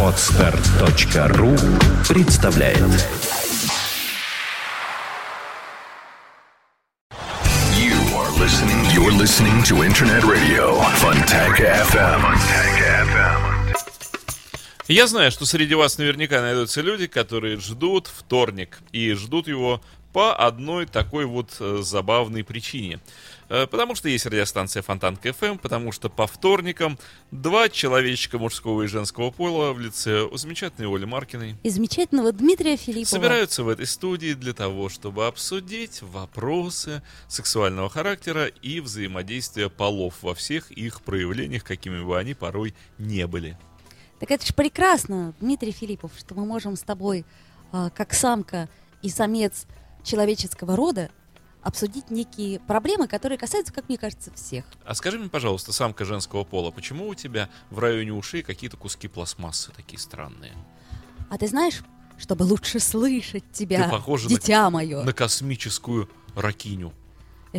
Отстар.ру представляет You are listening. You're listening to Internet Radio FM. Fontanka FM. Я знаю, что среди вас наверняка найдутся люди, которые ждут вторник. И ждут его по одной такой вот э, забавной причине. Э, потому что есть радиостанция Фонтанка FM, потому что по вторникам два человечка мужского и женского пола в лице у замечательной Оли Маркиной И замечательного Дмитрия Филиппова. собираются в этой студии для того, чтобы обсудить вопросы сексуального характера и взаимодействия полов во всех их проявлениях, какими бы они порой не были. Так это же прекрасно, Дмитрий Филиппов, что мы можем с тобой, а, как самка и самец человеческого рода, обсудить некие проблемы, которые касаются, как мне кажется, всех. А скажи мне, пожалуйста, самка женского пола, почему у тебя в районе ушей какие-то куски пластмассы такие странные? А ты знаешь, чтобы лучше слышать тебя, Ты похожа на- дитя мое. На космическую ракиню. С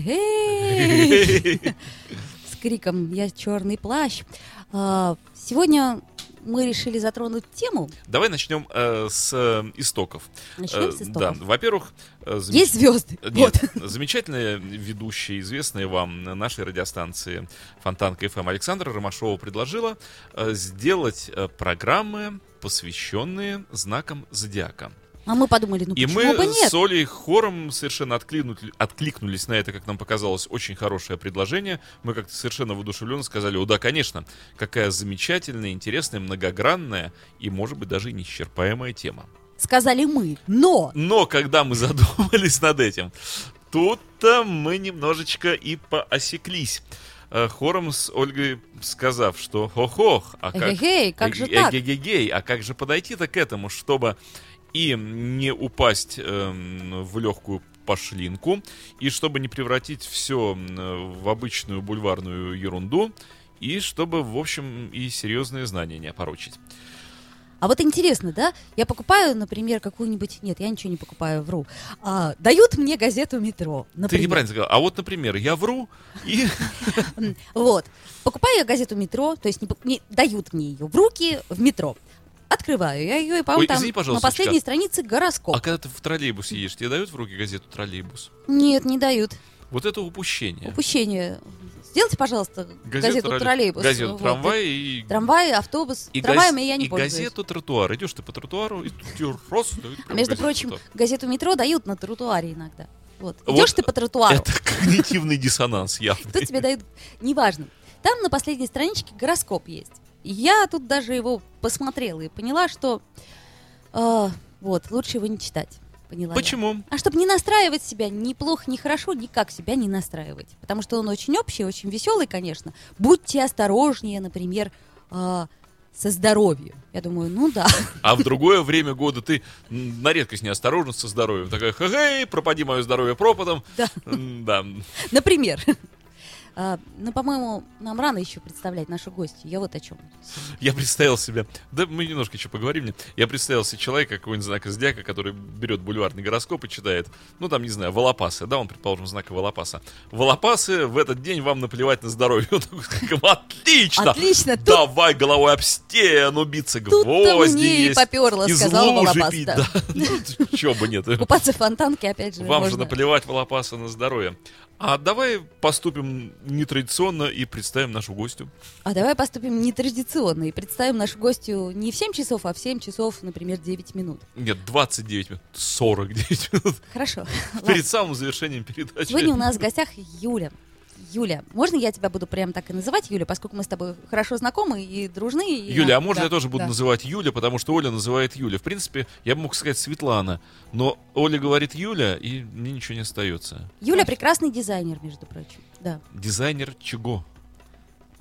криком «Я черный плащ». А, Сегодня мы решили затронуть тему. Давай начнем э, с э, истоков. Начнем Э, с истоков. Да, во-первых, э, замеч- Есть звезды. Нет, Вот. замечательная ведущая, известная вам на нашей радиостанции Фонтанка ФМ Александра Ромашова предложила э, сделать э, программы, посвященные знакам зодиака. А мы подумали, ну И почему мы бы нет? с Олей хором совершенно откликнули- откликнулись на это, как нам показалось, очень хорошее предложение. Мы как-то совершенно воодушевленно сказали, о да, конечно, какая замечательная, интересная, многогранная и, может быть, даже неисчерпаемая тема. Сказали мы. Но Но когда мы задумались над этим, тут-то мы немножечко и поосеклись. Э, Хором с Ольгой сказав, что хо-хох, а как... Эгегей, как же так? эгегегей, а как же подойти-то к этому, чтобы и не упасть эм, в легкую пошлинку, и чтобы не превратить все в обычную бульварную ерунду, и чтобы, в общем, и серьезные знания не опорочить. А вот интересно, да? Я покупаю, например, какую-нибудь... Нет, я ничего не покупаю, вру. А, дают мне газету «Метро», Ты например. неправильно сказал. А вот, например, я вру, и Вот. Покупаю я газету «Метро», то есть дают мне ее в руки в метро. Открываю я ее, и, по-моему, Ой, там извини, на пожалуйста, последней странице гороскоп. А когда ты в троллейбусе едешь, тебе дают в руки газету «Троллейбус»? Нет, не дают. Вот это упущение. Упущение. Сделайте, пожалуйста, газету, троллей- троллейбус. Газету Вот. трамвай и... Трамвай, автобус. И, Трамваями газ- я не и пользуюсь. газету тротуар. Идешь ты по тротуару, и тут раз дают А между газету прочим, газету «Метро» дают на тротуаре иногда. Вот. Вот Идешь ты по тротуару, Это когнитивный диссонанс явный. тут тебе дают... Неважно. Там на последней страничке гороскоп есть. Я тут даже его посмотрела и поняла, что... э, вот, лучше его не читать. Поняла я. Почему? А чтобы не настраивать себя ни плохо, ни хорошо, никак себя не настраивать. Потому что он очень общий, очень веселый, конечно. Будьте осторожнее, например, а, со здоровьем. Я думаю, ну да. А в другое время года ты на редкость неосторожна со здоровьем. Такая, хе пропади мое здоровье пропадом. Да. Да. Например. А, ну, по-моему, нам рано еще представлять нашу гостью. Я вот о чем. Я представил себе, да мы немножко еще поговорим, я представил себе человека, какой-нибудь знак зодиака, который берет бульварный гороскоп и читает, ну там, не знаю, волопасы, да, он, предположим, знака волопаса. Волопасы, в этот день вам наплевать на здоровье. Он такой, отлично! Отлично, тут- Давай головой об стену биться, гвозди мне и есть. попёрло, из сказал волопас, пить, да. да. Ну, чё бы нет. Купаться в фонтанке, опять же, Вам же можно. наплевать волопаса на здоровье. А давай поступим нетрадиционно и представим нашу гостью. А давай поступим нетрадиционно и представим нашу гостью не в 7 часов, а в 7 часов, например, 9 минут. Нет, 29 минут, 49 минут. Хорошо. ладно. Перед самым завершением передачи. Сегодня у нас в гостях Юля. Юля, можно я тебя буду прям так и называть, Юля, поскольку мы с тобой хорошо знакомы и дружны? и- Юля, а можно Да, я тоже буду да. называть Юля, потому что Оля называет Юля. В принципе, я бы мог сказать Светлана, но Оля говорит Юля, и мне ничего не остается. Юля прекрасный дизайнер, между прочим. Да. Дизайнер чего?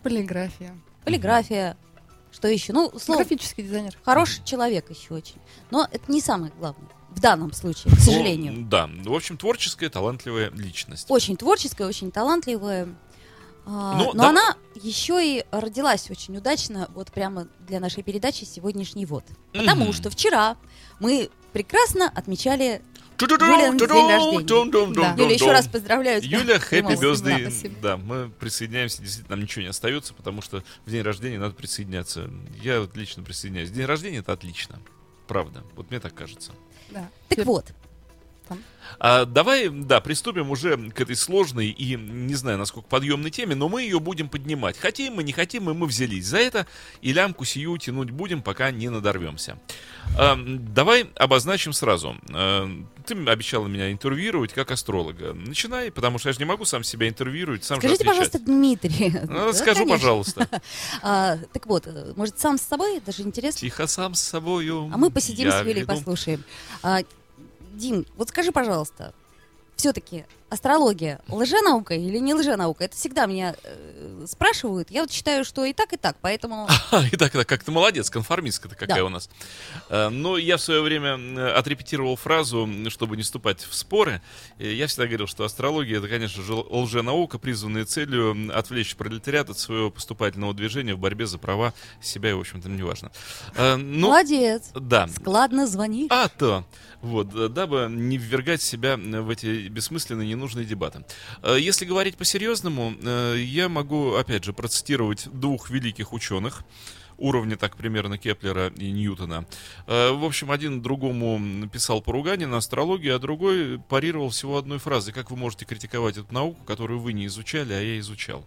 Полиграфия. Полиграфия. Что еще? Ну, слово, Графический дизайнер. хороший человек еще очень. Но это не самое главное. В данном случае, к сожалению. Ну, да, в общем, творческая, талантливая личность. Очень творческая, очень талантливая. А, Ну, но да- она еще и родилась очень удачно, вот прямо для нашей передачи сегодняшний вот. Потому Мгм. что вчера мы прекрасно отмечали Юлин день рождения. Юля, еще раз поздравляю тебя. Юля, хэппи звезды. Да, мы присоединяемся, действительно, нам ничего не остается, потому что в день рождения надо присоединяться. Я вот лично присоединяюсь. День рождения это отлично. Правда. Вот мне так кажется. Да. Так вот, А, давай, да, приступим уже к этой сложной и не знаю, насколько подъемной теме, но мы ее будем поднимать. Хотим мы, не хотим мы, мы взялись за это, и лямку сию тянуть будем, пока не надорвемся. А, давай обозначим сразу. А, ты обещала меня интервьюировать как астролога. Начинай, потому что я же не могу сам себя интервьюировать, сам скажите, же отвечать. пожалуйста, Дмитрий. Ну, Да, скажу, конечно. пожалуйста. А, так вот, может, сам с собой? Даже интересно. Тихо сам с собою. А мы посидим я с Юлей, послушаем. А, Дим, вот скажи, пожалуйста, все-таки астрология лженаука или не лженаука? Это всегда меня э, спрашивают. Я вот считаю, что и так, и так, поэтому... Итак, так, как ты молодец, конформистка-то какая Да. у нас. Э, Ну, я в свое время э, отрепетировал фразу, чтобы не вступать в споры. Я всегда говорил, что астрология это, конечно же, лженаука, призванная целью отвлечь пролетариат от своего поступательного движения в борьбе за права себя, и, в общем-то, неважно. Э, Ну, Молодец. да. Складно звонишь. А то. Вот, дабы не ввергать себя в эти бессмысленные, ненужные дебаты. Э, Если говорить по-серьезному, э, я могу, опять же, процитировать двух великих ученых, уровня так примерно Кеплера и Ньютона. Э, В общем, один другому писал поругание на астрологию, а другой парировал всего одной фразой. Как вы можете критиковать эту науку, которую вы не изучали, а я изучал?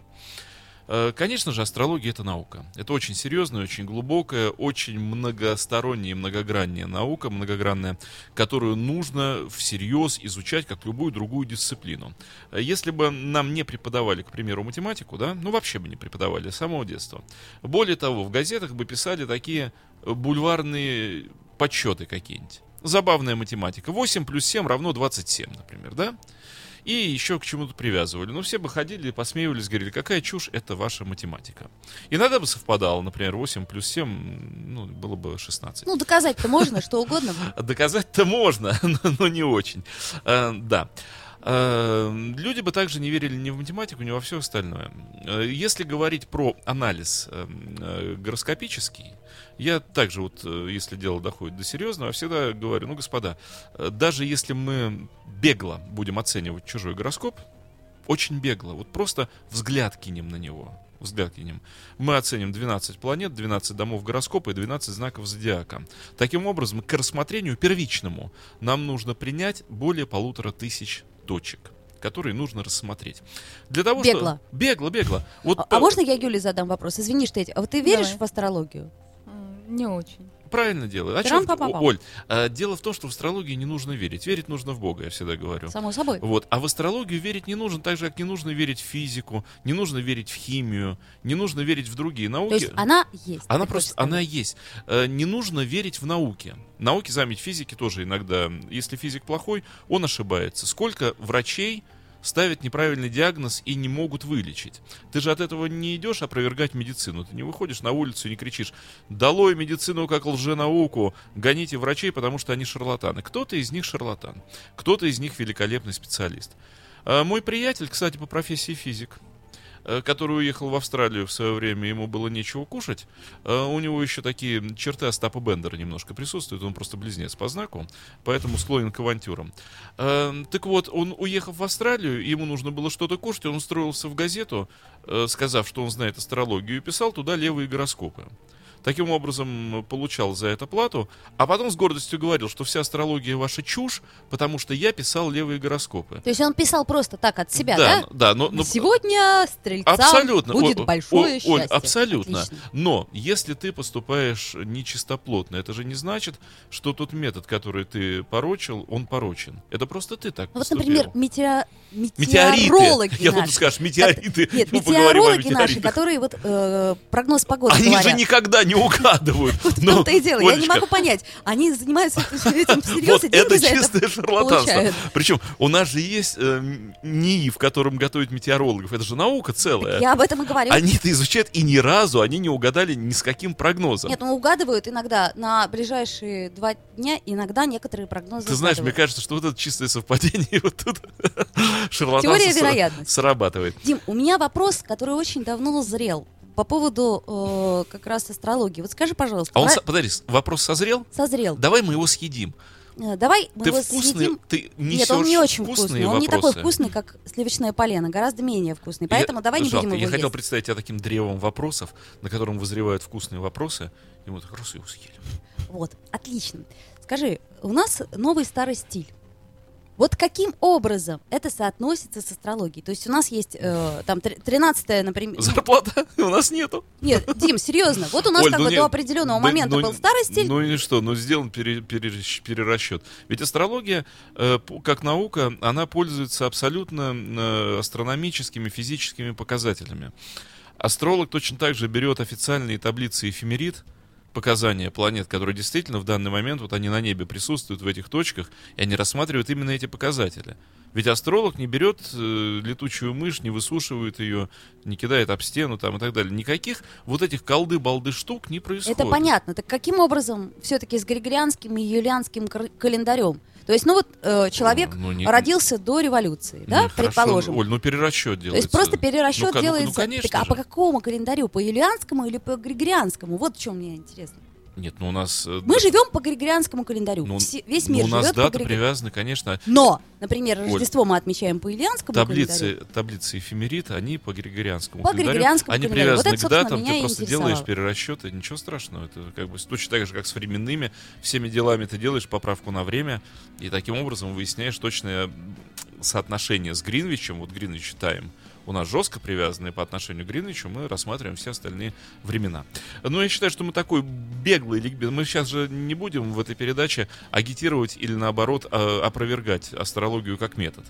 Э, Конечно же, астрология это наука. Это очень серьезная, очень глубокая, очень многосторонняя многогранная наука, многогранная, которую нужно всерьез изучать, как любую другую дисциплину. Э, Если бы нам не преподавали, к примеру, математику, да, ну вообще бы не преподавали с самого детства. Более того, в газетах бы писали такие бульварные подсчеты какие-нибудь. Забавная математика. 8 плюс 7 равно 27, например, да? И еще к чему-то привязывали. Ну, все бы ходили, посмеивались, говорили, какая чушь, это ваша математика. Иногда бы совпадало, например, 8 плюс 7, ну, было бы 16. Ну, доказать-то можно, что угодно. Доказать-то можно, но, не очень. Э, да. Э, люди бы также не верили ни в математику, ни во все остальное. Э, Если говорить про анализ э, э, гороскопический, я также вот, э, если дело доходит до серьезного, всегда говорю, ну, господа, даже если мы бегло будем оценивать чужой гороскоп, очень бегло, вот просто взгляд кинем на него, взгляд кинем, мы оценим 12 планет, 12 домов гороскопа и 12 знаков зодиака. Таким образом, к рассмотрению первичному нам нужно принять более полутора тысяч точек которые нужно рассмотреть. Для того, Бегло. что... Бегло, бегло. Вот А, по- а можно я Юле задам вопрос? Извини, что я... А вот ты веришь Давай. в астрологию? Не очень. Правильно делаю. А чё- Трам-па-па-пам. Оль, а, дело в том, что в астрологии не нужно верить. Верить нужно в Бога, я всегда говорю. Само собой. Вот. А в астрологию верить не нужно, так же, как не нужно верить в физику, не нужно верить в химию, не нужно верить в другие науки. То есть она есть. Она просто, она есть. Э, Не нужно верить в науки. Науки, заметь, физики тоже иногда, если физик плохой, он ошибается. Сколько врачей ставят неправильный диагноз и не могут вылечить. Ты же от этого не идешь опровергать медицину. Ты не выходишь на улицу и не кричишь «Долой медицину как лженауку! Гоните врачей, потому что они шарлатаны». Кто-то из них шарлатан, кто-то из них великолепный специалист. А Мой приятель, кстати, по профессии физик, который уехал в Австралию в свое время, ему было нечего кушать. Э, У него еще такие черты Остапа Бендера немножко присутствуют, он просто близнец по знаку, поэтому склонен к авантюрам. Э, Так вот, он, уехав в Австралию, ему нужно было что-то кушать, он устроился в газету, э, сказав, что он знает астрологию, и писал туда левые гороскопы. Таким образом, получал за это плату, а потом с гордостью говорил, что вся астрология ваша чушь, потому что я писал левые гороскопы. То есть он писал просто так от себя, да? да? Да, но, но- Сегодня стрельцам Абсолютно. будет О- о- большое Оль, счастье. абсолютно. Отлично. Но если ты поступаешь нечистоплотно, это же не значит, что тот метод, который ты порочил, он порочен. Это просто ты так Ну Вот, например, метео... Метеорологи Я думаю, скажешь, метеориты. Нет, Мы метеорологи наши, которые вот э, прогноз погоды Они говорят. же никогда не угадывают. Вот в Но, том-то и дело. Я не могу понять. Они занимаются этим всерьез и деньги это за это чистое шарлатанство. Причем у нас же есть э, НИИ, в котором готовят метеорологов. Это же наука целая. Я об этом и говорю. Они это изучают, и ни разу они не угадали ни с каким прогнозом. Нет, ну угадывают иногда на ближайшие два дня, иногда некоторые прогнозы Ты знаешь, мне кажется, что вот это чистое совпадение, вот тут Теория вероятности. срабатывает. Дим, у меня вопрос, который очень давно назрел по поводу э, как раз астрологии. Вот скажи, пожалуйста, А он, со- подожди, вопрос созрел? созрел. Давай мы его съедим. Э, Давай мы Ты его вкусный, съедим. ты Нет, он не очень вкусный. Он не такой вкусный, как сливочное полено, гораздо менее вкусный. Я- Поэтому давай не жалко, будем его Я хотел есть. представить тебя таким древом вопросов, на котором вызревают вкусные вопросы, и мы так раз его съели. Вот, отлично. Скажи, у нас новый старый стиль. Вот каким образом это соотносится с астрологией? То есть у нас есть э, там 13 например... Зарплата у нас нету. Нет, Дим, серьезно. Вот у нас Оль, как ну бы не- до определенного да, момента ну, был старый стиль. Ну и что, ну сделан пере- перерасч- перерасчет. Ведь астрология, э, как наука, она пользуется абсолютно э, астрономическими, физическими показателями. Астролог точно так же берет официальные таблицы эфемерид, показания планет, которые действительно в данный момент, вот они на небе присутствуют в этих точках, и они рассматривают именно эти показатели. Ведь астролог не берет э, летучую мышь, не высушивает ее, не кидает об стену там и так далее. Никаких вот этих колды-балды штук не происходит. Это понятно. Так каким образом все-таки с григорианским и юлианским календарем? То есть, ну вот э, человек Ну, не- родился до революции, да, Не, хорошо, предположим. Оль, ну перерасчет То делается. есть просто перерасчет Ну-ка, ну-ка, делается. Ну, конечно Так, а же. по какому календарю? По юлианскому или по григорианскому? Вот в чем мне интересно. Нет, ну у нас... э, Мы да- живем по григорианскому календарю. ну, Все- весь ну, мир у нас живет по даты Григори- привязаны, конечно, Но, например, Оль, Рождество мы отмечаем по юлианскому календарю. таблицы, таблицы эфемерит, они по григорианскому По календарю. григорианскому Они календарю. Вот привязаны это, к датам, ты просто делаешь перерасчеты, ничего страшного. Это как бы точно так же, как с временными всеми делами ты делаешь поправку на время, и таким образом выясняешь точное соотношение с Гринвичем. Вот Гринвич читаем. У нас жестко привязанные по отношению к Гринвичу, мы рассматриваем все остальные времена. Но я считаю, что мы такой беглый. Мы сейчас же не будем в этой передаче агитировать или наоборот э, опровергать астрологию как метод.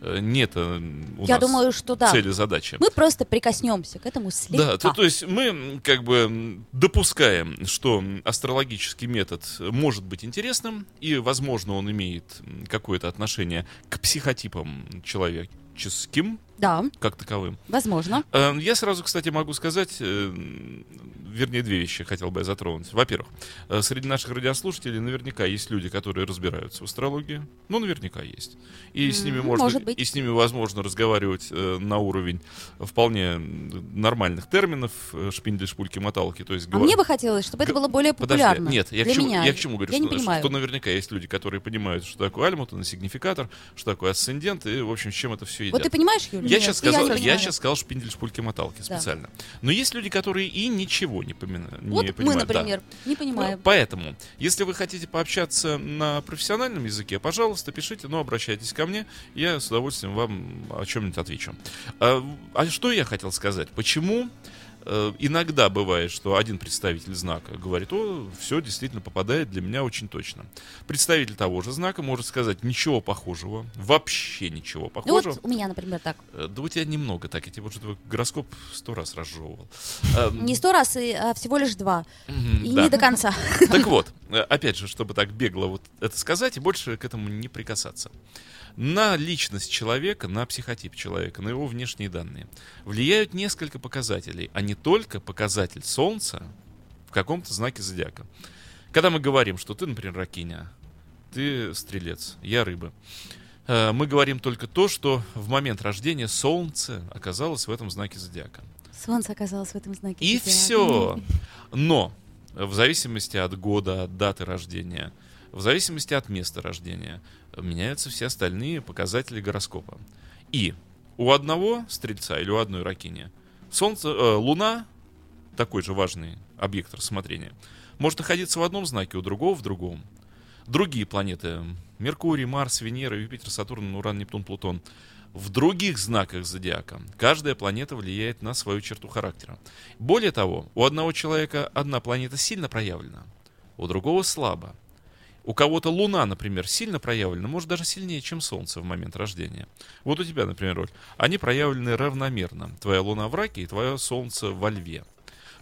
Э, Нет э, у Я нас думаю, что да. цели задачи. Мы просто прикоснемся к этому слегка. Да, то, то есть мы как бы допускаем, что астрологический метод может быть интересным, и, возможно, он имеет какое-то отношение к психотипам человеческим, Да, как таковым. возможно. Э, Я сразу, кстати, могу сказать, э, вернее, две вещи хотел бы я затронуть. Во-первых, э, среди наших радиослушателей наверняка есть люди, которые разбираются в астрологии. Ну, наверняка есть. И с ними можно, может быть. и с ними возможно разговаривать э, на уровень вполне нормальных терминов, э, шпиндель, шпульки, моталки. То есть А гова- мне бы хотелось, чтобы это было более Подожди, популярно. нет, я для к, чему, меня. я к чему говорю, Я не что, понимаю. что наверняка есть люди, которые понимают, что такое альмутон и сигнификатор, что такое асцендент, и, в общем, с чем это все едят. Вот ты понимаешь, Юля? Я Нет, сейчас сказал, не я, понимаю. сейчас сказал шпиндель, шпульки, моталки специально. Но есть люди, которые и ничего не, помина- не Вот мы, понимают. да. например, не Ну, понимаем. Поэтому, если вы хотите пообщаться на профессиональном языке, пожалуйста, пишите, но обращайтесь ко мне, я с удовольствием вам о чем-нибудь отвечу. А, а что я хотел сказать? Почему э, иногда бывает, что один представитель знака говорит, о, все действительно попадает для меня очень точно. Представитель того же знака может сказать ничего похожего, вообще ничего Ну похожего. вот у меня, например, так. Э, Да у тебя немного так, я тебе уже твой гороскоп сто раз разжевывал. Не сто раз, а всего лишь два. И не до конца. Так вот, э, опять же, чтобы так бегло вот это сказать и больше к этому не прикасаться. На личность человека, на психотип человека, на его внешние данные влияют несколько показателей, а не только показатель Солнца в каком-то знаке зодиака. Когда мы говорим, что ты, например, ракиня, ты стрелец, я рыба, э, мы говорим только то, что в момент рождения Солнце оказалось в этом знаке зодиака. Солнце оказалось в этом знаке. И зодиака. все. Но в зависимости от года, от даты рождения, в зависимости от места рождения, меняются все остальные показатели гороскопа. И у одного стрельца или у одной ракини Солнце, э, Луна, такой же важный объект рассмотрения, может находиться в одном знаке, у другого в другом. Другие планеты Меркурий, Марс, Венера, Юпитер, Сатурн, Уран, Нептун, Плутон в других знаках зодиака каждая планета влияет на свою черту характера. Более того, у одного человека одна планета сильно проявлена, у другого слабо. У кого-то Луна, например, сильно проявлена, может даже сильнее, чем Солнце в момент рождения. Вот у тебя, например, Роль. Они проявлены равномерно. Твоя Луна в Раке и твое Солнце во Льве.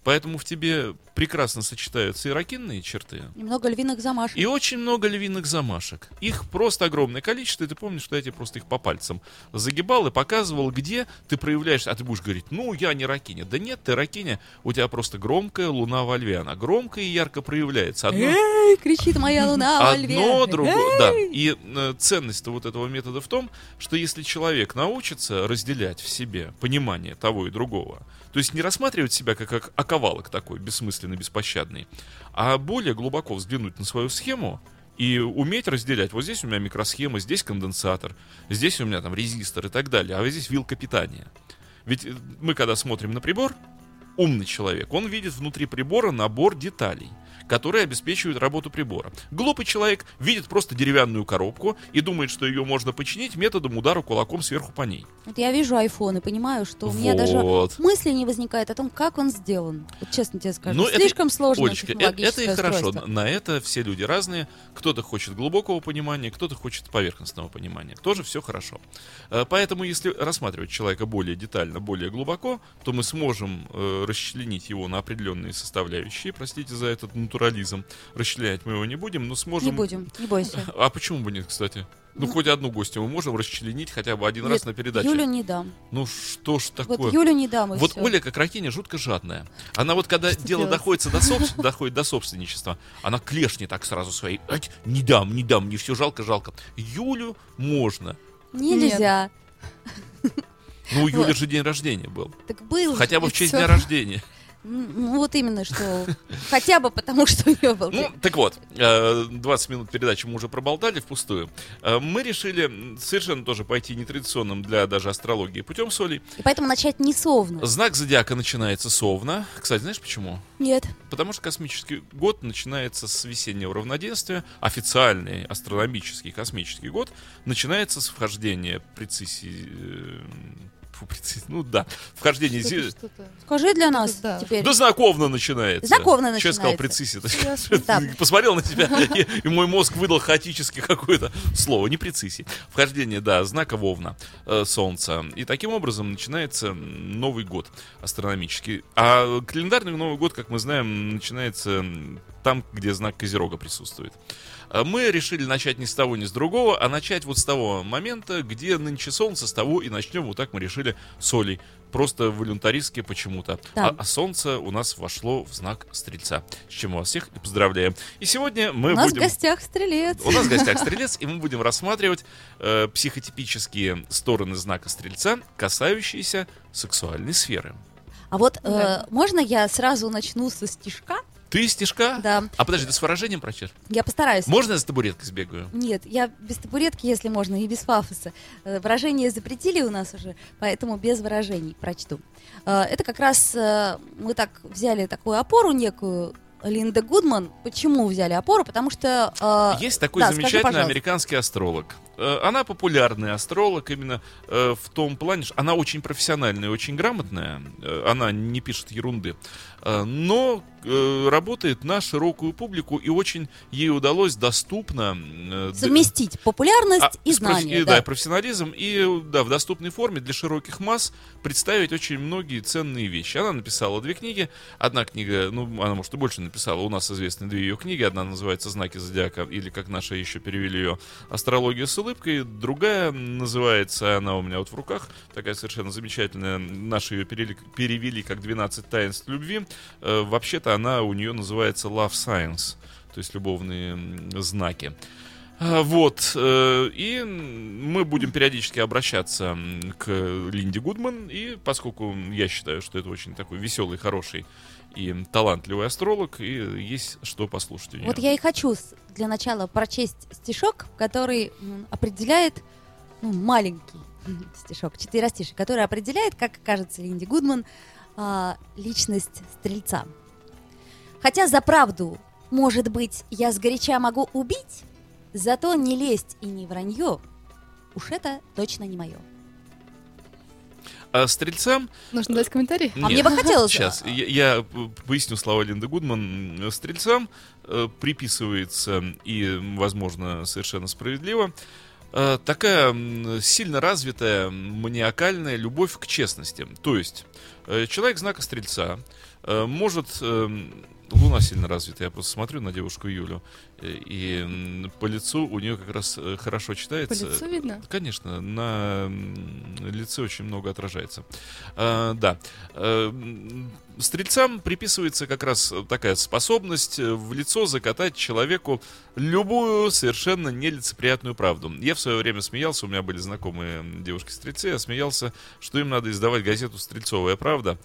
Поэтому в тебе прекрасно сочетаются и ракинные черты, Немного львиных замашек. и очень много львиных замашек. Их просто огромное количество, и ты помнишь, что я тебе просто их по пальцам загибал и показывал, где ты проявляешься. А ты будешь говорить, ну, я не ракиня. Да нет, ты ракиня, у тебя просто громкая луна во льве. Она громкая и ярко проявляется. Одно, Эй, кричит моя луна во льве. одно другое. Да. И э, ценность вот этого метода в том, что если человек научится разделять в себе понимание того и другого, то есть не рассматривать себя как, как оковалок такой, бессмысленный, беспощадный, а более глубоко взглянуть на свою схему И уметь разделять. Вот здесь у меня микросхема, здесь конденсатор, здесь у меня там резистор и так далее, а вот здесь вилка питания. Ведь э, мы, когда смотрим на прибор, умный человек, он видит внутри прибора набор деталей которые обеспечивают работу прибора. Глупый человек видит просто деревянную коробку и думает, что ее можно починить методом удара кулаком сверху по ней. Вот я вижу iPhone и понимаю, что у меня даже Вот. мысли не возникает о том, как он сделан. Вот честно тебе скажу. Ну, это- Слишком сложное Олечка, э- это, технологическое и хорошо. устройство. На это все люди разные. Кто-то хочет глубокого понимания, кто-то хочет поверхностного понимания. Тоже все хорошо. Э, Поэтому, если рассматривать человека более детально, более глубоко, то мы сможем э, расчленить его на определенные составляющие. Простите за этот натурализм. Расчленять мы его не будем, но сможем... Не будем, не бойся. А почему бы нет, кстати? Ну, хоть одну гостью мы можем расчленить хотя бы один раз Нет, на передаче. Юлю не дам. Ну что ж такое? Вот Юлю не дам, Вот всё. Оля, как ракиня, жутко жадная. Она вот, когда Что дело делать? доходит до, собс- доходит до собственничества, она клешни так сразу своей. «Ать, не дам, не дам, мне все жалко, жалко. Юлю можно. Нельзя. Ну, у Юли Вот. же день рождения был. Так был. Хотя бы в честь всё. дня рождения. М, Ну вот именно, что хотя бы потому, что у нее был. Ну, так вот, э, 20 минут передачи мы уже проболтали впустую. Э, Мы решили совершенно тоже пойти нетрадиционным для даже астрологии путем соли. И поэтому начать не совно. Знак зодиака начинается совна. Кстати, знаешь почему? Нет. Потому что космический год начинается с весеннего равноденствия, официальный астрономический космический год начинается с вхождения прецессии... фу, ну да, зи- что-то. Скажи для нас да. теперь. Да знаковно начинается. Знаковно сказал начинается. прецессия? Ясно. Да. Посмотрел на тебя, и, и мой мозг выдал хаотически какое-то слово, не прецессии. Вхождение, да, знака Вовна, э, Солнца. И таким образом начинается Новый год астрономический. А календарный Новый год, как мы знаем, начинается там, где знак Козерога присутствует. А Мы решили начать не с того, ни с другого, а начать вот с того момента, где нынче солнце, с того и начнем. Вот так мы решили с Олей. Просто волюнтаристски почему-то. Да. А, а солнце у нас вошло в знак Стрельца. С чем мы вас всех и поздравляем. И сегодня мы У нас будем... в гостях стрелец. У нас в гостях Стрелец, и мы будем рассматривать э, психотипические стороны знака Стрельца, касающиеся сексуальной сферы. А вот э, Да. можно я сразу начну со стишка? Ты стишка? Да. А подожди, ты с выражением прочешь? Я постараюсь. Можно я с табуреткой сбегаю? Нет, я без табуретки, если можно, и без пафоса. Э, Выражения запретили у нас уже, поэтому без выражений прочту. Э, Это как раз э, мы так взяли такую опору некую, Линда Гудман. Почему взяли опору? Потому что... э, Есть такой да, скажи, замечательный пожалуйста. американский астролог. Э, Она популярный астролог именно э, в том плане, что она очень профессиональная и очень грамотная. Э, Она не пишет ерунды. Но работает на широкую публику и очень ей удалось доступно Совместить популярность а, и знания. и, да. да, профессионализм и да, в доступной форме для широких масс представить очень многие ценные вещи. Она написала две книги. Одна книга, ну, она, может, и больше написала. У нас известны две ее книги. Одна называется «Знаки зодиака», или, как наши еще перевели ее, «Астрология с улыбкой». Другая называется, она у меня вот в руках, такая совершенно замечательная. Наши ее перевели, перевели как «12 таинств любви». Э, вообще-то она у нее называется «Love Science», то есть любовные знаки. А, Вот, э, и мы будем периодически обращаться к Линде Гудман, и поскольку я считаю, что это очень такой веселый, хороший и талантливый астролог, и есть что послушать у нее. Вот я и хочу для начала прочесть стишок, который определяет, ну, маленький стишок, четверостиший, который определяет, как кажется Линди Гудман, а, личность стрельца. Хотя за правду, может быть, я сгоряча могу убить, зато не лезть и не вранье, уж это точно не мое. А стрельцам... Нужно дать комментарий? А мне бы хотелось... Сейчас, я, я п- поясню слова Линды Гудман. Стрельцам э, приписывается, и, возможно, совершенно справедливо, э, такая сильно развитая маниакальная любовь к честности. То есть, э, человек знака Стрельца э, может... э, Луна сильно развита, я просто смотрю на девушку Юлю, э, и по лицу у нее как раз э, хорошо По читается. лицу видно? Конечно, на лице очень много отражается. А, да. М, Стрельцам приписывается как раз такая способность э, в лицо закатать человеку любую совершенно нелицеприятную правду. Я в свое время смеялся, у меня были знакомые девушки-стрельцы, я смеялся, что им надо издавать газету «Стрельцовая правда».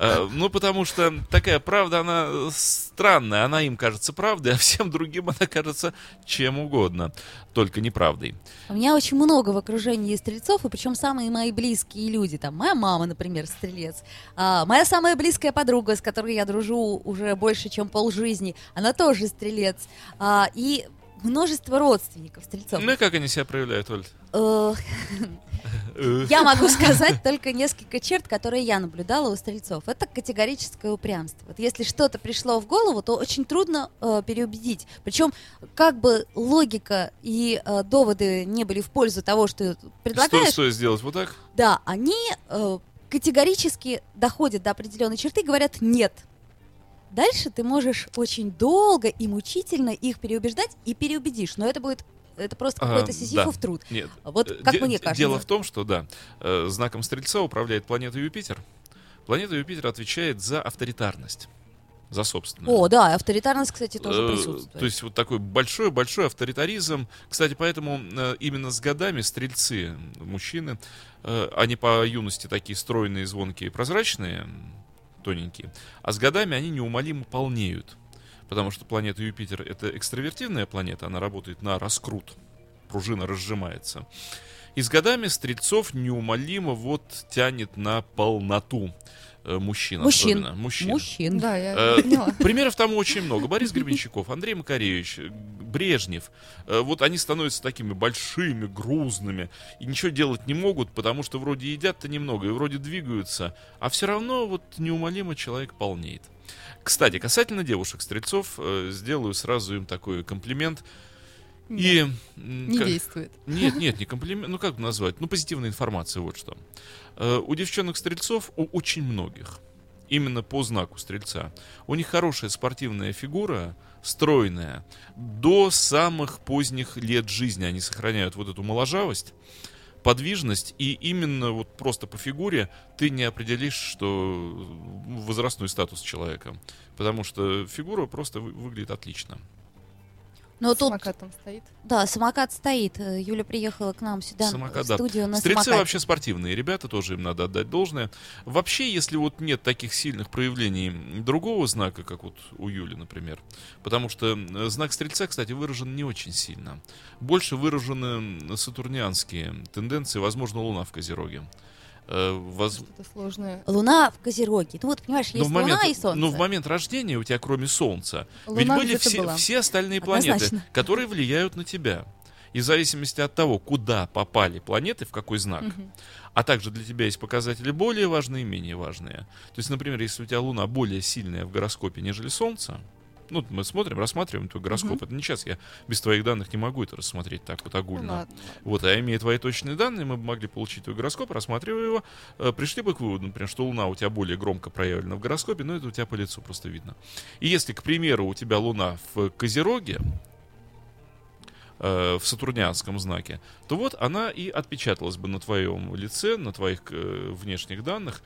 Э, Ну, потому что такая правда, она странная, она им кажется правдой, а всем другим она кажется чем угодно, только неправдой. У меня очень много в окружении стрельцов, и причем самые мои близкие люди. Там моя мама, например, стрелец. А, моя самая близкая подруга, с которой я дружу уже больше, чем полжизни, она тоже стрелец. А, и множество родственников стрельцов. Ну и как они себя проявляют, Оль? Я могу сказать только несколько черт, которые я наблюдала у стрельцов. Это категорическое упрямство. Вот если что-то пришло в голову, то очень трудно э, переубедить. Причем, как бы логика и э, доводы не были в пользу того, что ты Что, предлагаешь, что сделать? Вот так? да, они э, категорически доходят до определенной черты и говорят нет. Дальше ты можешь очень долго и мучительно их переубеждать и переубедишь, но это будет это просто какой-то да. сизифов труд. Нет. Вот Э, как де- мне кажется. Дело в том, что, да, э, знаком Стрельца управляет планета Юпитер. Планета Юпитер отвечает за авторитарность, за собственную. О, да, авторитарность, кстати, тоже Э, присутствует. То есть вот такой большой-большой авторитаризм. Кстати, поэтому именно с годами стрельцы, мужчины, они по юности такие стройные, звонкие, прозрачные, тоненькие, а с годами они неумолимо полнеют. Потому что планета Юпитер это экстравертивная планета, она работает на раскрут. Пружина разжимается. И с годами стрельцов неумолимо вот тянет на полноту мужчин. Мужчин. особенно. Мужчин. Мужчин. Да, я Э, поняла. Примеров тому очень много. Борис Гребенщиков, Андрей Макаревич, э, Брежнев. Э, Вот они становятся такими большими, грузными. И ничего делать не могут, потому что вроде едят-то немного и вроде двигаются. А все равно вот неумолимо человек полнеет. Кстати, касательно девушек-стрельцов, э, сделаю сразу им такой комплимент. И... Не как- действует. нет, нет, не комплимент. Ну, как назвать? Ну, позитивная информация, вот что. Э, У девчонок-стрельцов, у очень многих, именно по знаку стрельца, у них хорошая спортивная фигура, стройная. До самых поздних лет жизни они сохраняют вот эту моложавость, подвижность, и именно вот просто по фигуре ты не определишь, что возрастной статус человека. Потому что фигура просто вы- выглядит отлично. Но тут, Самокат там стоит. да, самокат стоит. Э, Юля приехала к нам сюда Самокат, в да. студию на Стрельцы самокате. вообще спортивные ребята, тоже им надо отдать должное. Вообще, если вот нет таких сильных проявлений другого знака, как вот у Юли, например, потому что э, знак Стрельца, кстати, выражен не очень сильно. Больше выражены сатурнианские тенденции, возможно, Луна в Козероге. Э, воз- Что-то сложное. Луна в Козероге. Ну вот, понимаешь, Но есть в момент, Луна и Солнце. но в момент рождения у тебя, кроме Солнца, ведь Луна были где-то все, была. все остальные планеты, Однозначно. которые влияют на тебя. И в зависимости от того, куда попали планеты, в какой знак, а также для тебя есть показатели более важные и менее важные. То есть, например, если у тебя Луна более сильная в гороскопе, нежели Солнце, ну, мы смотрим, рассматриваем твой гороскоп. Мгм. Это не сейчас, я без твоих данных не могу это рассмотреть так вот Ну огульно. ладно. Вот, а имея твои точные данные, мы бы могли получить твой гороскоп, рассматривая его, э, пришли бы к выводу, например, что Луна у тебя более громко проявлена в гороскопе, но это у тебя по лицу просто видно. И если, к примеру, у тебя Луна в Козероге, э, в сатурнианском знаке, то вот она и отпечаталась бы на твоем лице, на твоих э, внешних данных,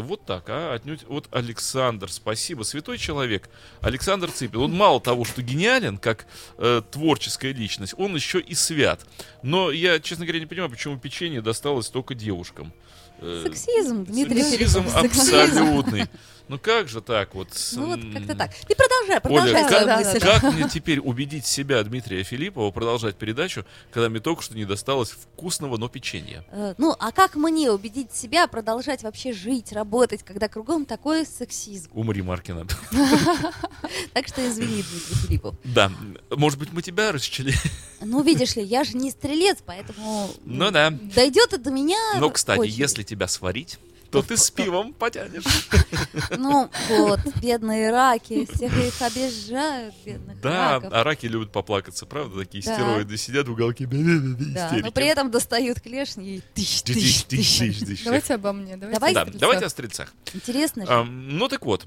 вот так, а отнюдь вот Александр, спасибо, святой человек, Александр Ципин, он мало того, что гениален, как э, творческая личность, он еще и свят. Но я, честно говоря, не понимаю, почему печенье досталось только девушкам. Э, Сексизм, Дмитрий. Сексизм. абсолютный. Ну как же так вот? Ну вот как-то так. Ты продолжай, Оля, продолжай как, свою да, мысль. как мне теперь убедить себя, Дмитрия Филиппова, продолжать передачу, когда мне только что не досталось вкусного, но печенья? Э, Ну, а как мне убедить себя продолжать вообще жить, работать, когда кругом такой сексизм? Умри, Маркина. Так что извини, Дмитрий Филиппов. Да, может быть, мы тебя расчели. Ну, видишь ли, я же не стрелец, поэтому... Ну да. Дойдет это до меня... Но, кстати, если тебя сварить, то ты с пивом потянешь. Ну, вот, бедные раки, всех их обижают, бедных Да, раков. а раки любят поплакаться, правда? Такие Да. стероиды сидят в уголке. Да, но при этом достают клешни и тыщ, тыщ, тыщ. Давайте обо мне. Давайте, Давай. о Да, давайте о стрельцах. Интересно же. Ам, Ну так вот,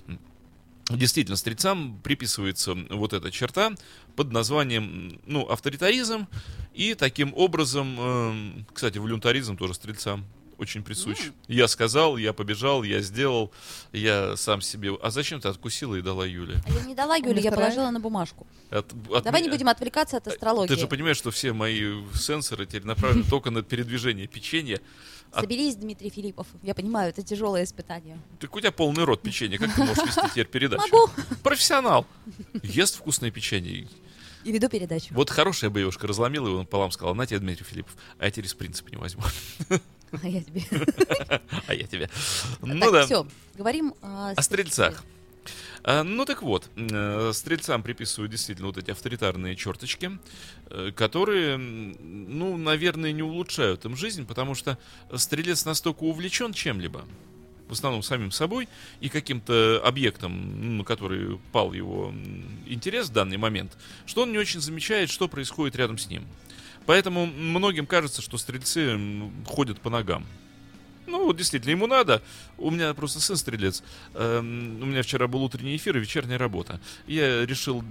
действительно, стрельцам приписывается вот эта черта под названием, ну, авторитаризм, и таким образом, эм, кстати, волюнтаризм тоже стрельцам очень присущ. Я сказал, я побежал, я сделал, я сам себе... А зачем ты откусила и дала Юле? А я не дала Юле, я положила на бумажку. От- от Давай не будем отвлекаться от астрологии. Ты же понимаешь, что все мои сенсоры теперь направлены только на передвижение печенья. Соберись, Дмитрий Филиппов. Я понимаю, это тяжелое испытание. Так у тебя полный рот печенья, как ты можешь вести теперь передачу? Могу. Профессионал. Ест вкусное печенье. И веду передачу. Вот хорошая боевушка разломила его пополам, сказала, на тебе, Дмитрий Филиппов, а я теперь из принципа не возьму. А я тебе. А я тебе. Ну да. все. Говорим о, О стрельцах. А, ну так вот, э, стрельцам приписывают действительно вот эти авторитарные черточки, э, которые, ну, наверное, не улучшают им жизнь, потому что стрелец настолько увлечен чем-либо, в основном самим собой и каким-то объектом, на который пал его интерес в данный момент, что он не очень замечает, что происходит рядом с ним. Поэтому многим кажется, что стрельцы ходят по ногам. Ну, вот действительно, ему надо. У меня просто сын стрелец. Эм, у меня вчера был утренний эфир и вечерняя работа. Я решил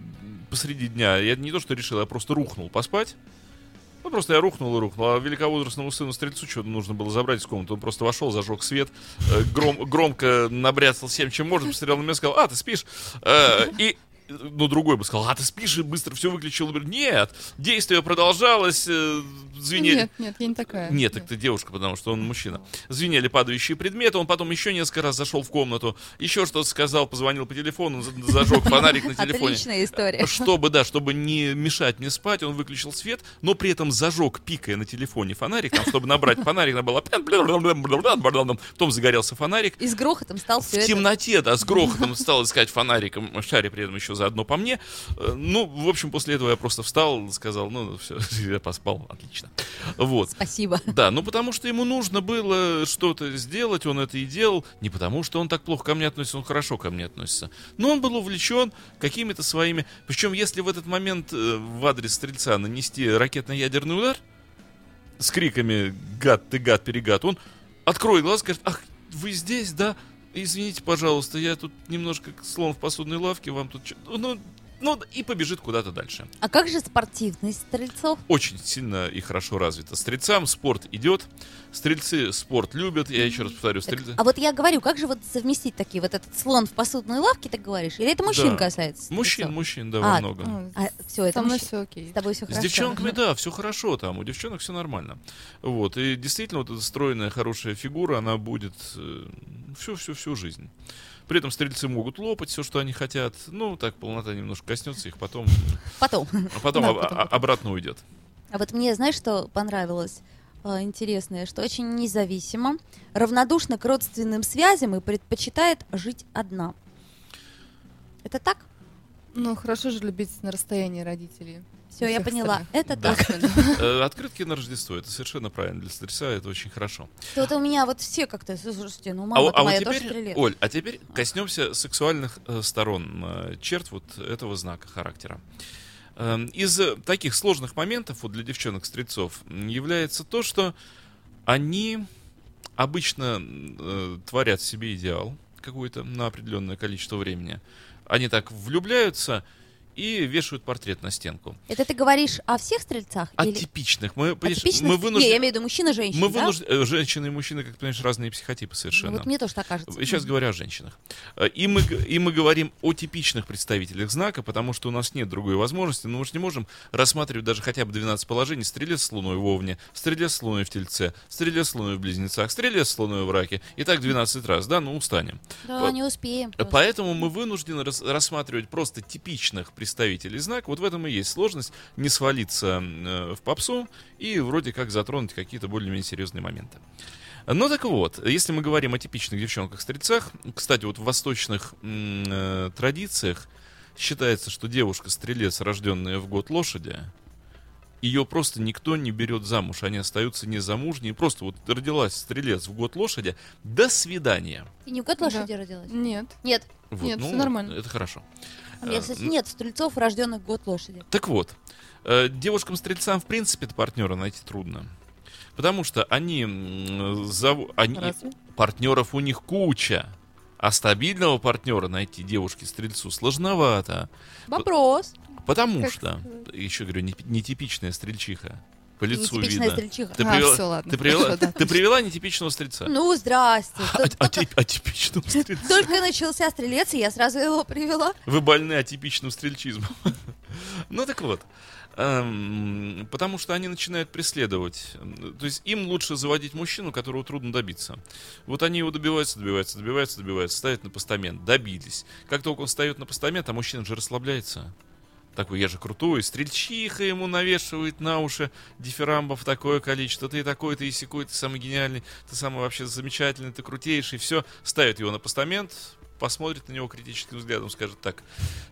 посреди дня, я не то что решил, я просто рухнул поспать. Ну, просто я рухнул и рухнул. А великовозрастному сыну стрельцу что нужно было забрать из комнаты. Он просто вошел, зажег свет, э, гром- громко набряцал всем, чем можно, посмотрел на меня и сказал, а, ты спишь? Э, и ну, другой бы сказал, а ты спишь и быстро все выключил. Нет, действие продолжалось, э, звенели. Нет, нет, я не такая. Нет, так ты девушка, потому что он мужчина. Звенели падающие предметы, он потом еще несколько раз зашел в комнату, еще что-то сказал, позвонил по телефону, за- зажег фонарик на телефоне. Отличная история. Чтобы, да, чтобы не мешать мне спать, он выключил свет, но при этом зажег, пикая на телефоне фонарик, там, чтобы набрать фонарик, надо было... Потом загорелся фонарик. И с грохотом стал все В темноте, да, с грохотом стал искать фонариком, шаря при этом еще заодно по мне. Э, Ну, в общем, после этого я просто встал, сказал, ну, все, я поспал, отлично. Вот. Спасибо. Да, ну потому что ему нужно было что-то сделать, он это и делал. Не потому что он так плохо ко мне относится, он хорошо ко мне относится. Но он был увлечен какими-то своими... Причем, если в этот момент э, в адрес стрельца нанести ракетно-ядерный удар с криками «Гад, ты гад, перегад», он откроет глаз, скажет «Ах, вы здесь, да? Извините, пожалуйста, я тут немножко слон в посудной лавке, вам тут... чё-» Ну, ну, и побежит куда-то дальше А как же спортивность стрельцов? очень сильно и хорошо развита. Стрельцам спорт идет, стрельцы спорт любят, я еще раз повторю, стрельцы... А вот я говорю, как же вот совместить такие вот этот слон в посудной лавке, ты говоришь? Или это мужчин Да. касается? Мужчин, стрельцов? мужчин, да, А, во много. Ну, А, все, это Со мной мужчин- все окей. С тобой все С хорошо. девчонками, да, все хорошо там, у девчонок все нормально. Вот, и действительно, вот эта стройная, хорошая фигура, она будет всю-всю-всю жизнь. При этом стрельцы могут лопать все, что они хотят. Ну, так, полнота немножко коснется их, потом, Потом. а потом, Да, об- потом, а- обратно уйдет. А вот мне, знаешь, что понравилось? а, Интересное, что очень независимо, равнодушна к родственным связям и предпочитает жить одна. Это так? Ну, хорошо же любить на расстоянии родителей. Все, я поняла. Это Да. Э, Открытки на Рождество, это совершенно правильно. Для стрельца это очень хорошо. Вот у меня вот все как-то, слушайте, ну А, мама а вот моя тоже теперь, стрелец. Оль, а теперь коснемся сексуальных э, сторон, э, черт вот этого знака характера. Эм, Из э, таких сложных моментов вот для девчонок-стрельцов является то, что они обычно э, творят себе идеал какой-то на определенное количество времени. Они так влюбляются и вешают портрет на стенку. Это ты говоришь о всех стрельцах? или Атипичных. Мы, понимаешь, атипичных? мы Не, вынуждены... я имею в виду мужчина, женщина, Мы да? вынуждены... Женщины и мужчины, как ты понимаешь, разные психотипы совершенно. Вот мне тоже так кажется. Сейчас говорю о женщинах. Э, И мы, и мы говорим о типичных представителях знака, потому что у нас нет другой возможности. Но мы же не можем рассматривать даже хотя бы 12 положений. Стрелец с луной в Овне, стрелец с луной в Тельце, стрелец с луной в Близнецах, стрелец с луной в Раке. И так 12 раз, да? Ну, устанем. Да, Вот. не успеем. Э, Поэтому мы вынуждены рас- рассматривать просто типичных представителей знака. Вот в этом и есть сложность не свалиться э, в попсу и вроде как затронуть какие-то более-менее серьезные моменты. Ну так вот, если мы говорим о типичных девчонках-стрельцах, кстати, вот в восточных э, традициях считается, что девушка-стрелец, рожденная в год лошади, ее просто никто не берет замуж, они остаются незамужней, просто вот родилась стрелец в год лошади, до свидания. Ты не в год Да. лошади родилась? Нет. Нет. Вот, Нет, ну, всё нормально. Это хорошо. У меня, Э, кстати, нет стрельцов, рожденных год лошади. Так вот, э, девушкам-стрельцам, в принципе, партнера найти трудно. Потому что они, они Разве? партнеров у них куча. А стабильного партнера найти девушке-стрельцу сложновато. Вопрос. Потому Как что, еще говорю, не- нетипичная стрельчиха. По лицу видно. стрельчиха. Ты А, привела, всё, ладно, ты привела, хорошо, да. ты привела нетипичного стрельца. Ну, здрасте. А- только, атип- атипичного стрельца. только начался стрелец, и я сразу его привела. Вы больны атипичным стрельчизмом. Ну так вот. Эм, Потому что они начинают преследовать. То есть им лучше заводить мужчину, которого трудно добиться. Вот они его добиваются, добиваются, добиваются, добиваются, ставят на постамент, добились. Как только он встает на постамент, а мужчина же расслабляется. Такой, я же крутой, стрельчиха ему навешивает на уши дифирамбов такое количество, ты такой, ты и секой, ты самый гениальный, ты самый вообще замечательный, ты крутейший, все, ставит его на постамент, посмотрит на него критическим взглядом, скажет так,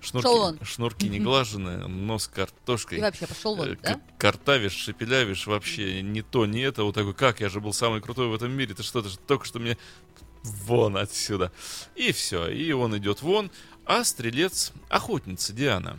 шнурки, шнурки не глаженные, нос картошкой, И вообще пошел э, вон, к- да? картавишь, шепелявишь, вообще не то, не это, вот такой, как, я же был самый крутой в этом мире, ты что, ты же только что мне вон отсюда. И все, и он идет вон, а стрелец, охотница Диана,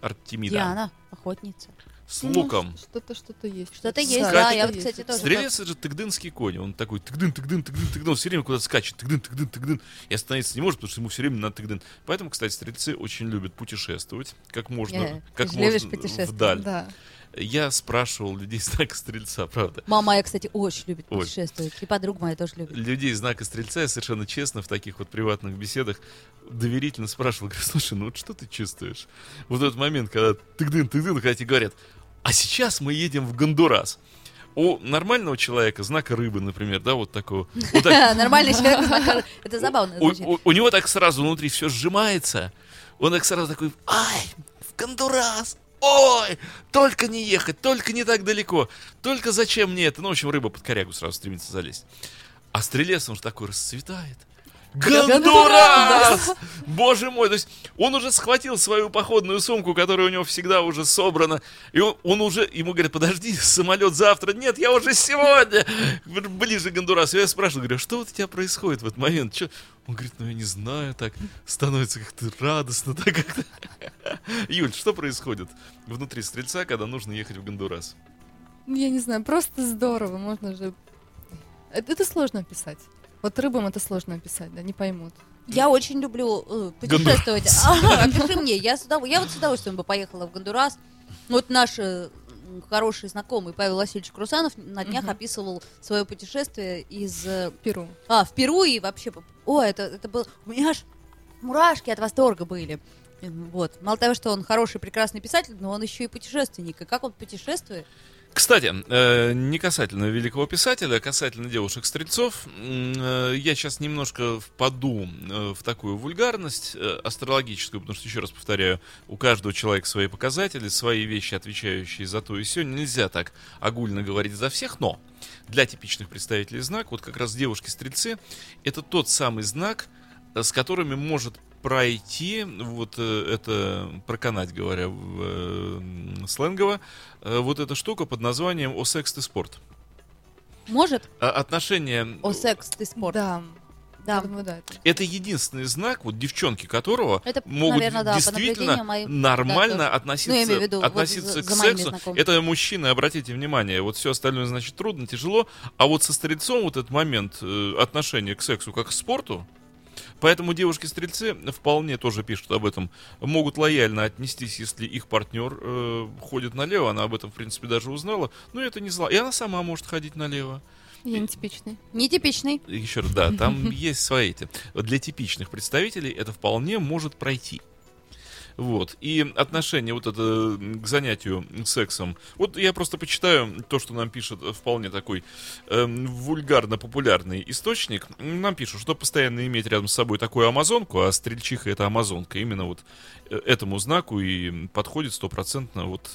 Артемида, Диана, охотница. с Ну, луком. Что-то, что-то есть. Что-то Да, есть, Скачет. да, я вот, кстати, тоже. Стрелец это же тыгдынский конь. Он такой тыгдын, тыгдын, тыгдын, тыгдын. Он все время куда-то скачет. Тыгдын, тыгдын, тыгдын. И остановиться не может, потому что ему все время надо тыгдын. Поэтому, кстати, стрельцы очень любят путешествовать. Как можно, Э, как же любишь можно путешествовать. вдаль. Да. Я спрашивал людей знака стрельца, правда. Мама моя, кстати, очень любит Ой. путешествовать. И подруга моя тоже любит. Людей знака стрельца я совершенно честно в таких вот приватных беседах доверительно спрашивал, говорю, слушай, ну вот что ты чувствуешь? Вот этот момент, когда тыгдын, тыгдын, когда тебе говорят, а сейчас мы едем в Гондурас. У нормального человека, знака рыбы, например, да, вот такого, вот так Нормальный человек. знакомый. Это забавно у, звучит. у- у него так сразу внутри все сжимается. Он так сразу такой, ай, в Гондурас, ой, только не ехать, только не так далеко, только зачем мне это? Ну, в общем, рыба под корягу сразу стремится залезть. А стрелец, он же такой расцветает. Гондурас! Боже мой, то есть он уже схватил свою походную сумку, которая у него всегда уже собрана, и он, он уже, ему говорят, подожди, самолет завтра. Нет, я уже сегодня, ближе к Гондурасу. Я спрашиваю, говорю, «А что вот у тебя происходит в этот момент? Чё? Он говорит, ну я не знаю, так становится как-то радостно, так как-то. Юль, что происходит внутри стрельца, когда нужно ехать в Гондурас? Ну, Я не знаю, просто здорово. Можно же... Это, это сложно описать. Вот рыбам это сложно описать, да, не поймут. Я очень люблю э, путешествовать. Ага, пиши мне. Я, с удов- я вот с удовольствием бы поехала в Гондурас. Вот наш э, хороший знакомый Павел Васильевич Крусанов на днях Мгм. описывал свое путешествие из... э, Перу. А, в Перу и вообще... О, это, это было... У меня аж мурашки от восторга были. Вот. Мало того, что он хороший, прекрасный писатель, но он еще и путешественник. И как он путешествует? Кстати, э, не касательно великого писателя, а касательно девушек-стрельцов, э, я сейчас немножко впаду э, в такую вульгарность астрологическую, потому что, еще раз повторяю, у каждого человека свои показатели, свои вещи, отвечающие за то и все. Нельзя так огульно говорить за всех, но для типичных представителей знак, вот как раз девушки-стрельцы, это тот самый знак, с которыми может пройти, вот э, это проканать, говоря в, э, сленгово, э, вот эта штука под названием «О секс ты спорт». Может? А Отношения... О секс ты спорт. Да. Да. Думаю, да. это- Это единственный знак, вот девчонки которого Это, могут наверное, да, действительно моим, нормально да, тоже. относиться, Ну, виду, вот относиться за- к сексу. Это мужчины, обратите внимание, вот все остальное, значит, трудно, тяжело, а вот со стрельцом вот этот момент э, отношения к сексу как к спорту, Поэтому девушки-стрельцы вполне тоже пишут об этом. Могут лояльно отнестись, если их партнер э, ходит налево. Она об этом, в принципе, даже узнала. Но это не зла. И она сама может ходить налево. Я нетипичный. Нетипичный. Еще раз, да, там есть свои эти. Для типичных представителей это вполне может пройти. Вот. И отношение вот это к занятию сексом. Вот я просто почитаю то, что нам пишет э, вполне такой эм, вульгарно-популярный источник. Нам пишут, что постоянно иметь рядом с собой такую амазонку, а стрельчиха это амазонка. Именно вот э, этому знаку и подходит стопроцентно вот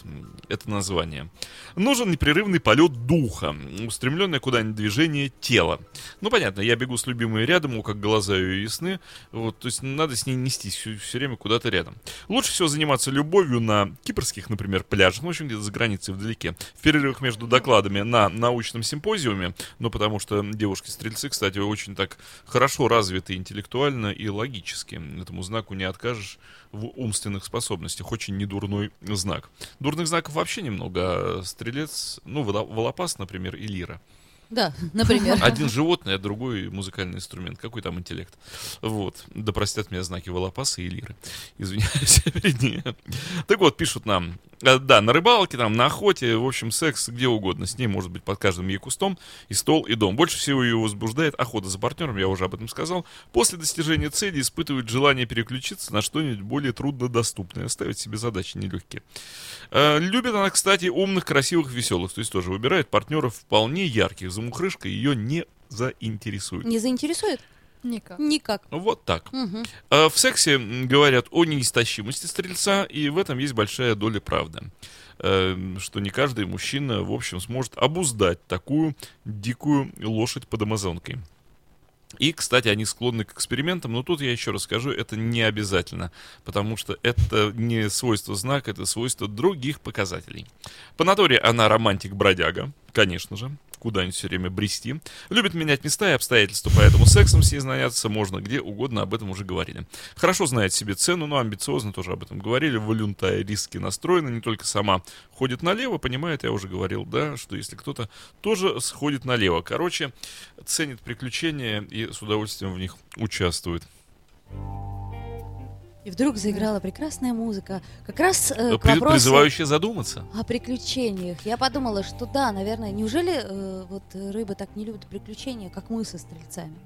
это название. Нужен непрерывный полет духа, устремленное куда-нибудь движение тела. Ну, понятно, я бегу с любимой рядом, о, как глаза ее ясны. Вот, то есть надо с ней нестись все, время куда-то рядом. Лучше всего заниматься любовью на кипрских, например, пляжах, ну, в общем, где-то за границей вдалеке. В перерывах между докладами на научном симпозиуме, ну, потому что девушки-стрельцы, кстати, очень так хорошо развиты интеллектуально и логически. Этому знаку не откажешь в умственных способностях. Очень недурной знак. Дурных знаков вообще немного, а стрелец, ну, воло- волопас, например, и лира. Да, например. Один животное, а другой музыкальный инструмент. Какой там интеллект? Вот. Да простят меня знаки волопаса и лиры. Извиняюсь перед ними. Так вот, пишут нам. Э, Да, на рыбалке, там, на охоте, в общем, секс где угодно. С ней может быть под каждым ей кустом и стол, и дом. Больше всего ее возбуждает охота за партнером, я уже об этом сказал. После достижения цели испытывает желание переключиться на что-нибудь более труднодоступное, ставить себе задачи нелегкие. Э, Любит она, кстати, умных, красивых, веселых. То есть тоже выбирает партнеров вполне ярких. Замухрышка ее не заинтересует. Не заинтересует? Никак. Никак. Вот так. Э, В сексе говорят о неистощимости стрельца, и в этом есть большая доля правды. Э, Что не каждый мужчина, в общем, сможет обуздать такую дикую лошадь под амазонкой. И, кстати, они склонны к экспериментам, но тут я еще раз скажу, это не обязательно, потому что это не свойство знака, это свойство других показателей. По натуре она романтик-бродяга, конечно же, куда-нибудь все время брести. Любит менять места и обстоятельства, поэтому сексом с ней заняться можно где угодно, об этом уже говорили. Хорошо знает себе цену, но амбициозно тоже об этом говорили. Валюнтая риски настроена, не только сама ходит налево, понимает, я уже говорил, да, что если кто-то тоже сходит налево. Короче, ценит приключения и с удовольствием в них участвует. И вдруг заиграла прекрасная музыка. Как раз э, к При- вопросу Призывающая задуматься. о приключениях. Я подумала, что да, наверное, неужели э, вот э, рыбы так не любят приключения, как мы со стрельцами?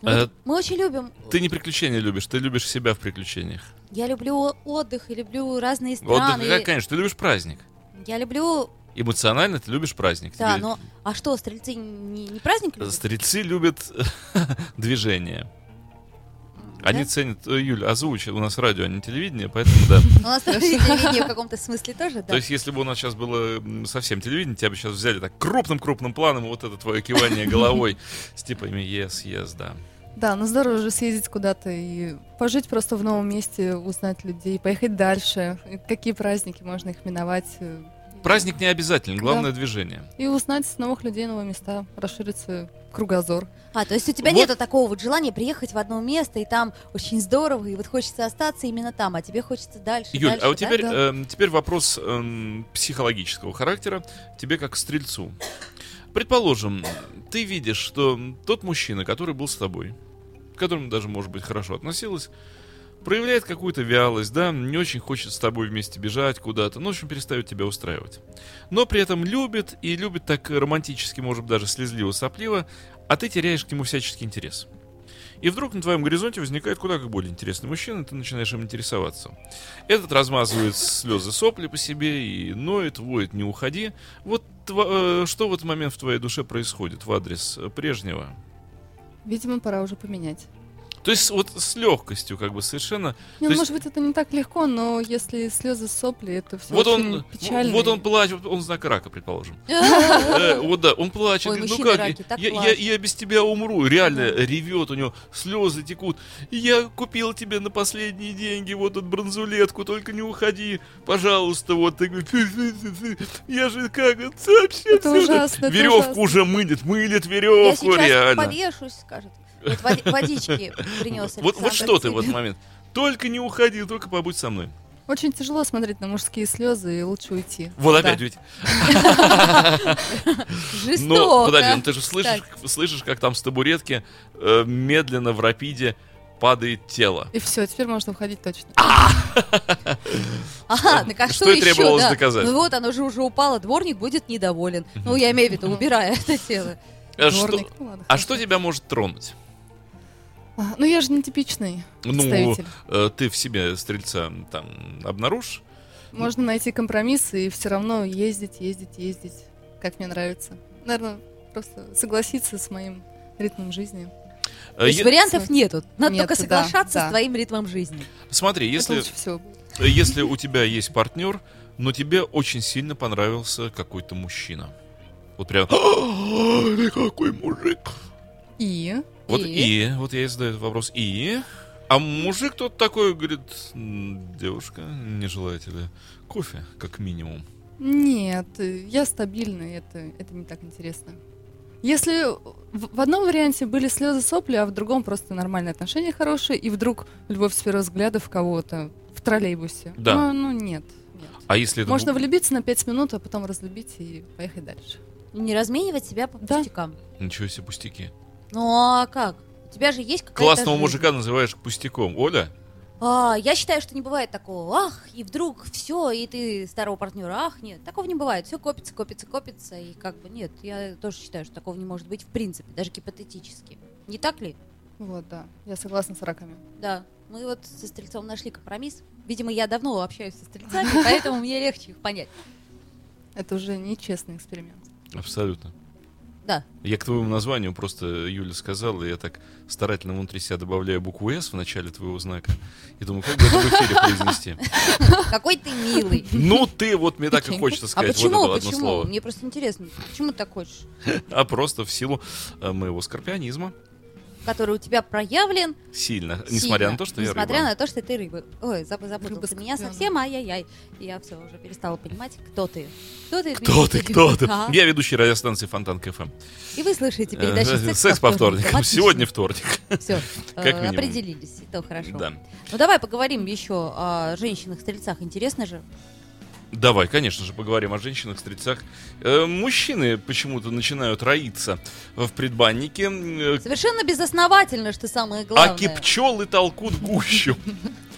Э, вот мы очень любим. Ты не приключения любишь, ты любишь себя в приключениях. Я люблю отдых и люблю разные страны. да, конечно, ты любишь праздник. Я люблю, Эмоционально ты любишь праздник. да, Тебе- но а что, стрельцы не, не праздник любят? Стрельцы любят движение. Они Да? ценят... э, Юль, озвучь, у нас радио, а не телевидение, поэтому да. У нас телевидение в каком-то смысле тоже, да. То есть, если бы у нас сейчас было совсем телевидение, тебя бы сейчас взяли так крупным-крупным планом, вот это твое кивание головой с типами yes, yes, да. Да, ну здорово же съездить куда-то и пожить просто в новом месте, узнать людей, поехать дальше. Какие праздники можно их миновать. э, Праздник не обязательно, главное движение. И узнать новых людей, новые места, расширить свой кругозор. А, то есть у тебя Вот. нету такого вот желания приехать в одно место, и там очень здорово, и вот хочется остаться именно там, а тебе хочется дальше, Юль, дальше, а вот да? теперь, Да. эм, теперь вопрос эм, психологического характера, тебе как стрельцу. Предположим, ты видишь, что тот мужчина, который был с тобой, к которому даже, может быть, хорошо относилась, проявляет какую-то вялость, да, не очень хочет с тобой вместе бежать куда-то, ну, в общем, перестает тебя устраивать. Но при этом любит, и любит так романтически, может быть, даже слезливо, сопливо, а ты теряешь к нему всяческий интерес. И вдруг на твоем горизонте возникает куда как более интересный мужчина, и ты начинаешь им интересоваться. Этот размазывает слезы сопли по себе и ноет, воет, не уходи. Вот э, что в этот момент в твоей душе происходит в адрес прежнего? Видимо, пора уже поменять. То есть вот с легкостью, как бы совершенно. Не, ну, есть- может быть, это не так легко, но если слезы сопли, это все Вот он, печально. вот он плачет, он знак рака, предположим. Э, Вот да, он плачет, ну как, я, я, я без тебя умру. Реально ревет, у него слезы текут. Я купил тебе на последние деньги вот эту бронзулетку, только не уходи, пожалуйста. Вот ты говоришь, «Фу, фу, фу, фу, я же как вообще Это это Веревку уже мылит, мылит Я веревку, сейчас реально. повешусь, скажет. Вот водички принес Вот, что ты в этот момент? Только не уходи, только побудь со мной. Очень тяжело смотреть на мужские слезы, и лучше уйти. Вот Да. опять ведь. Жестоко. Ну, подожди, ну ты же слышишь, слышишь, как там с табуретки э, медленно в рапиде падает тело. И все, теперь можно уходить точно. Ага, так а Что что, еще? требовалось да? доказать. Ну вот, оно же уже упало, дворник будет недоволен. Ну, я имею в виду, убирая это тело. А что, Дворник, ну ладно, а что тебя может тронуть? Ну я же не типичный Ну, э, ты в себе стрельца там обнаружишь? Можно найти компромиссы и все равно ездить, ездить, ездить, как мне нравится. Наверное, просто согласиться с моим ритмом жизни. Э, То есть е- вариантов нету. Надо Нет, только да, соглашаться да. с твоим ритмом жизни. Смотри, если, э, если у тебя есть партнер, но тебе очень сильно понравился какой-то мужчина. Вот прям, «А, какой мужик. И Вот И? и, вот я и задаю этот вопрос. И? А мужик тот такой говорит, «М, девушка, не желаете ли кофе, как минимум? нет, я стабильный, это, это не так интересно. Если в, в одном варианте были слезы сопли, а в другом просто нормальные отношения хорошие, и вдруг любовь с первого взгляда в кого-то в троллейбусе. Да. Ну, ну, нет. нет. А если это... Можно бу- влюбиться на пять минут, а потом разлюбить и поехать дальше. Не разменивать себя по Да. пустякам. Ничего себе пустяки. Ну а как? У тебя же есть какая-то Классного жизнь. мужика называешь пустяком. Оля? А, я считаю, что не бывает такого, ах, и вдруг все, и ты старого партнера, ах, нет, такого не бывает. Все копится, копится, копится, и как бы нет, я тоже считаю, что такого не может быть в принципе, даже гипотетически. Не так ли? Вот, да. Я согласна с раками. Да. Мы вот со Стрельцом нашли компромисс. Видимо, я давно общаюсь со Стрельцами, поэтому мне легче их понять. Это уже нечестный эксперимент. Абсолютно. Да. Я к твоему названию просто Юля сказала, и я так старательно внутри себя добавляю букву «С» в начале твоего знака. И думаю, как бы это в эфире произнести. Какой ты милый. Ну, ты вот мне так и хочется А сказать вот почему, одно почему? слово. Мне просто интересно, почему ты так хочешь? А просто в силу э, моего скорпионизма. Который у тебя проявлен Сильно. сильно, Несмотря на то, что я Несмотря рыба. на то, что ты рыба. Ой, заб- запутал Рыба ты меня совсем, ай-яй-яй. И Я все уже перестала понимать, кто ты. Кто ты? Кто ты, кто ты? Ага. Я ведущий радиостанции Фонтанка FM. И вы слышите передачу Э, «Секс, Секс по вторникам. Сегодня вторник. Все, как минимум. определились, и то хорошо. Да. Ну давай поговорим еще о женщинах-стрельцах. Интересно же. Давай, конечно же, поговорим о женщинах-стрельцах. Э, мужчины почему-то начинают роиться в предбаннике. э, Совершенно безосновательно, что самое главное. Аки пчелы толкут гущу.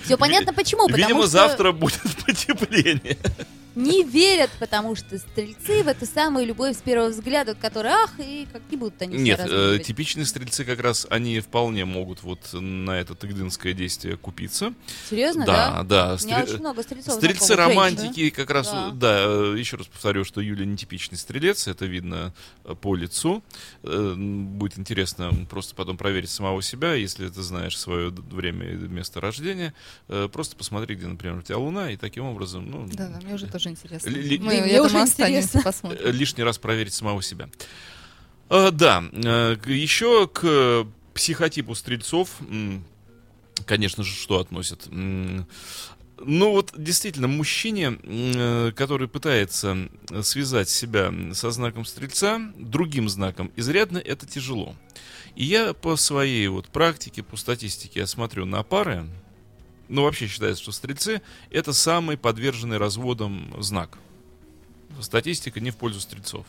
Все понятно почему. Видимо, завтра будет потепление. Не верят, потому что стрельцы в эту самую любовь с первого взгляда, которая ах, и как не будут они Нет, э, типичные стрельцы как раз, они вполне могут вот на это тыгдынское действие купиться. Серьезно, да, да? да. У меня очень много стрельцов Стрельцы романтики как раз, Да. да, еще раз повторю, что Юля не типичный стрелец, это видно э, по лицу. Э, Будет интересно просто потом проверить самого себя, если ты знаешь свое время и место рождения, э, просто посмотри, где, например, у тебя луна, и таким образом, ну, Да, да, мне уже тоже интересно. Ли- Мы, я уже думаю, останемся, интересно. э, посмотрим. лишний раз проверить самого себя. Э, Да, э, еще к психотипу стрельцов, конечно же, что относят? Ну вот действительно, мужчине, э, который пытается связать себя со знаком стрельца, другим знаком, изрядно это тяжело. И я по своей вот практике, по статистике, я смотрю на пары, ну вообще считается, что стрельцы это самый подверженный разводам знак. Статистика не в пользу стрельцов.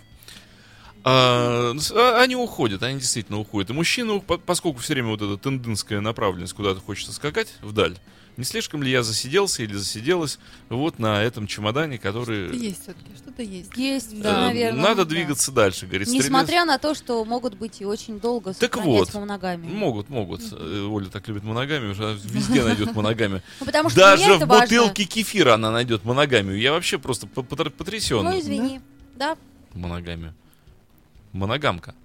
А, а, они уходят, они действительно уходят. И мужчина, по- поскольку все время вот эта тенденская направленность куда-то хочется скакать вдаль, не слишком ли я засиделся или засиделась вот на этом чемодане, который... Есть все-таки, что-то есть. Есть, э, да, наверное. Надо да. двигаться дальше, говорит стрелец. Несмотря на то, что могут быть и очень долго Так вот, моногами. Могут, могут. Э, Оля так любит моногами, уже она везде найдет моногами. Ну, потому что Даже в бутылке кефира она найдет моногамию. Я вообще просто по- потр- потрясен. Ну, извини. Да. Моногамию. Моногамка.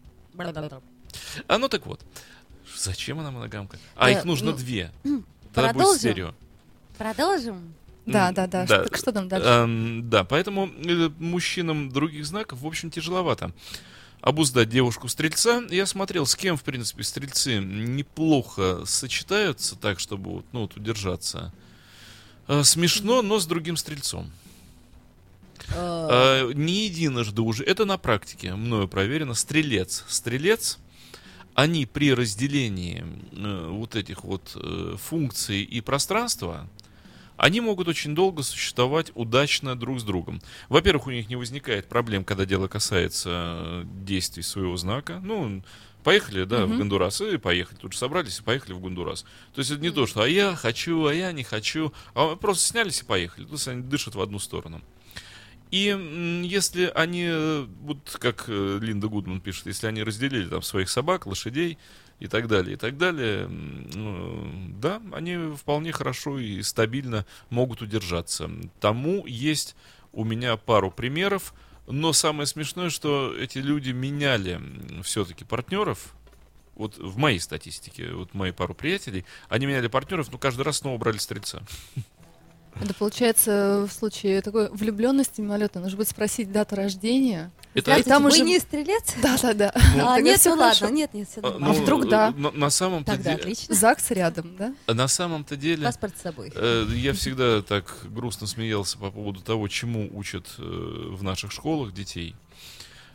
А ну так вот. Зачем она моногамка? А Э, их нужно ну, две. Тогда будет продолжим? стерео. Продолжим. Да, да, да. да. Что, так что там дальше? Эм, да, поэтому э, мужчинам других знаков, в общем, тяжеловато обуздать девушку-стрельца. Я смотрел, с кем, в принципе, стрельцы неплохо сочетаются так, чтобы вот, ну, вот удержаться. Э, Смешно, но с другим стрельцом. Э, Э, не единожды уже, это на практике мною проверено, стрелец. Стрелец, они при разделении э, вот этих вот э, функций и пространства, они могут очень долго существовать удачно друг с другом. Во-первых, у них не возникает проблем, когда дело касается э, действий своего знака. Ну, поехали, да, в Мгм. Гондурас, и поехали. Тут же собрались и поехали в Гондурас. То есть это не то, что «а я хочу, а я не хочу», а просто снялись и поехали. То есть они дышат в одну сторону. И если они, э, вот как э, Линда Гудман пишет, если они разделили там своих собак, лошадей и так далее, и так далее, ну, да, они вполне хорошо и стабильно могут удержаться. Тому есть у меня пару примеров, но самое смешное, что эти люди меняли все-таки партнеров, вот в моей статистике, вот мои пару приятелей, они меняли партнеров, но каждый раз снова брали стрельца. Это получается в случае такой влюбленности мимолетной. Нужно будет спросить дату рождения. Это, И там вы уже- не стрелец? Да, да, да. А, Тогда нет, ну ладно, хорошо. нет, нет, все а, нормально. А вдруг да? На, на самом-то Тогда деле, отлично. ЗАГС рядом, да? на самом-то деле, Паспорт с собой. э, я всегда так грустно смеялся по поводу того, чему учат э, в наших школах детей.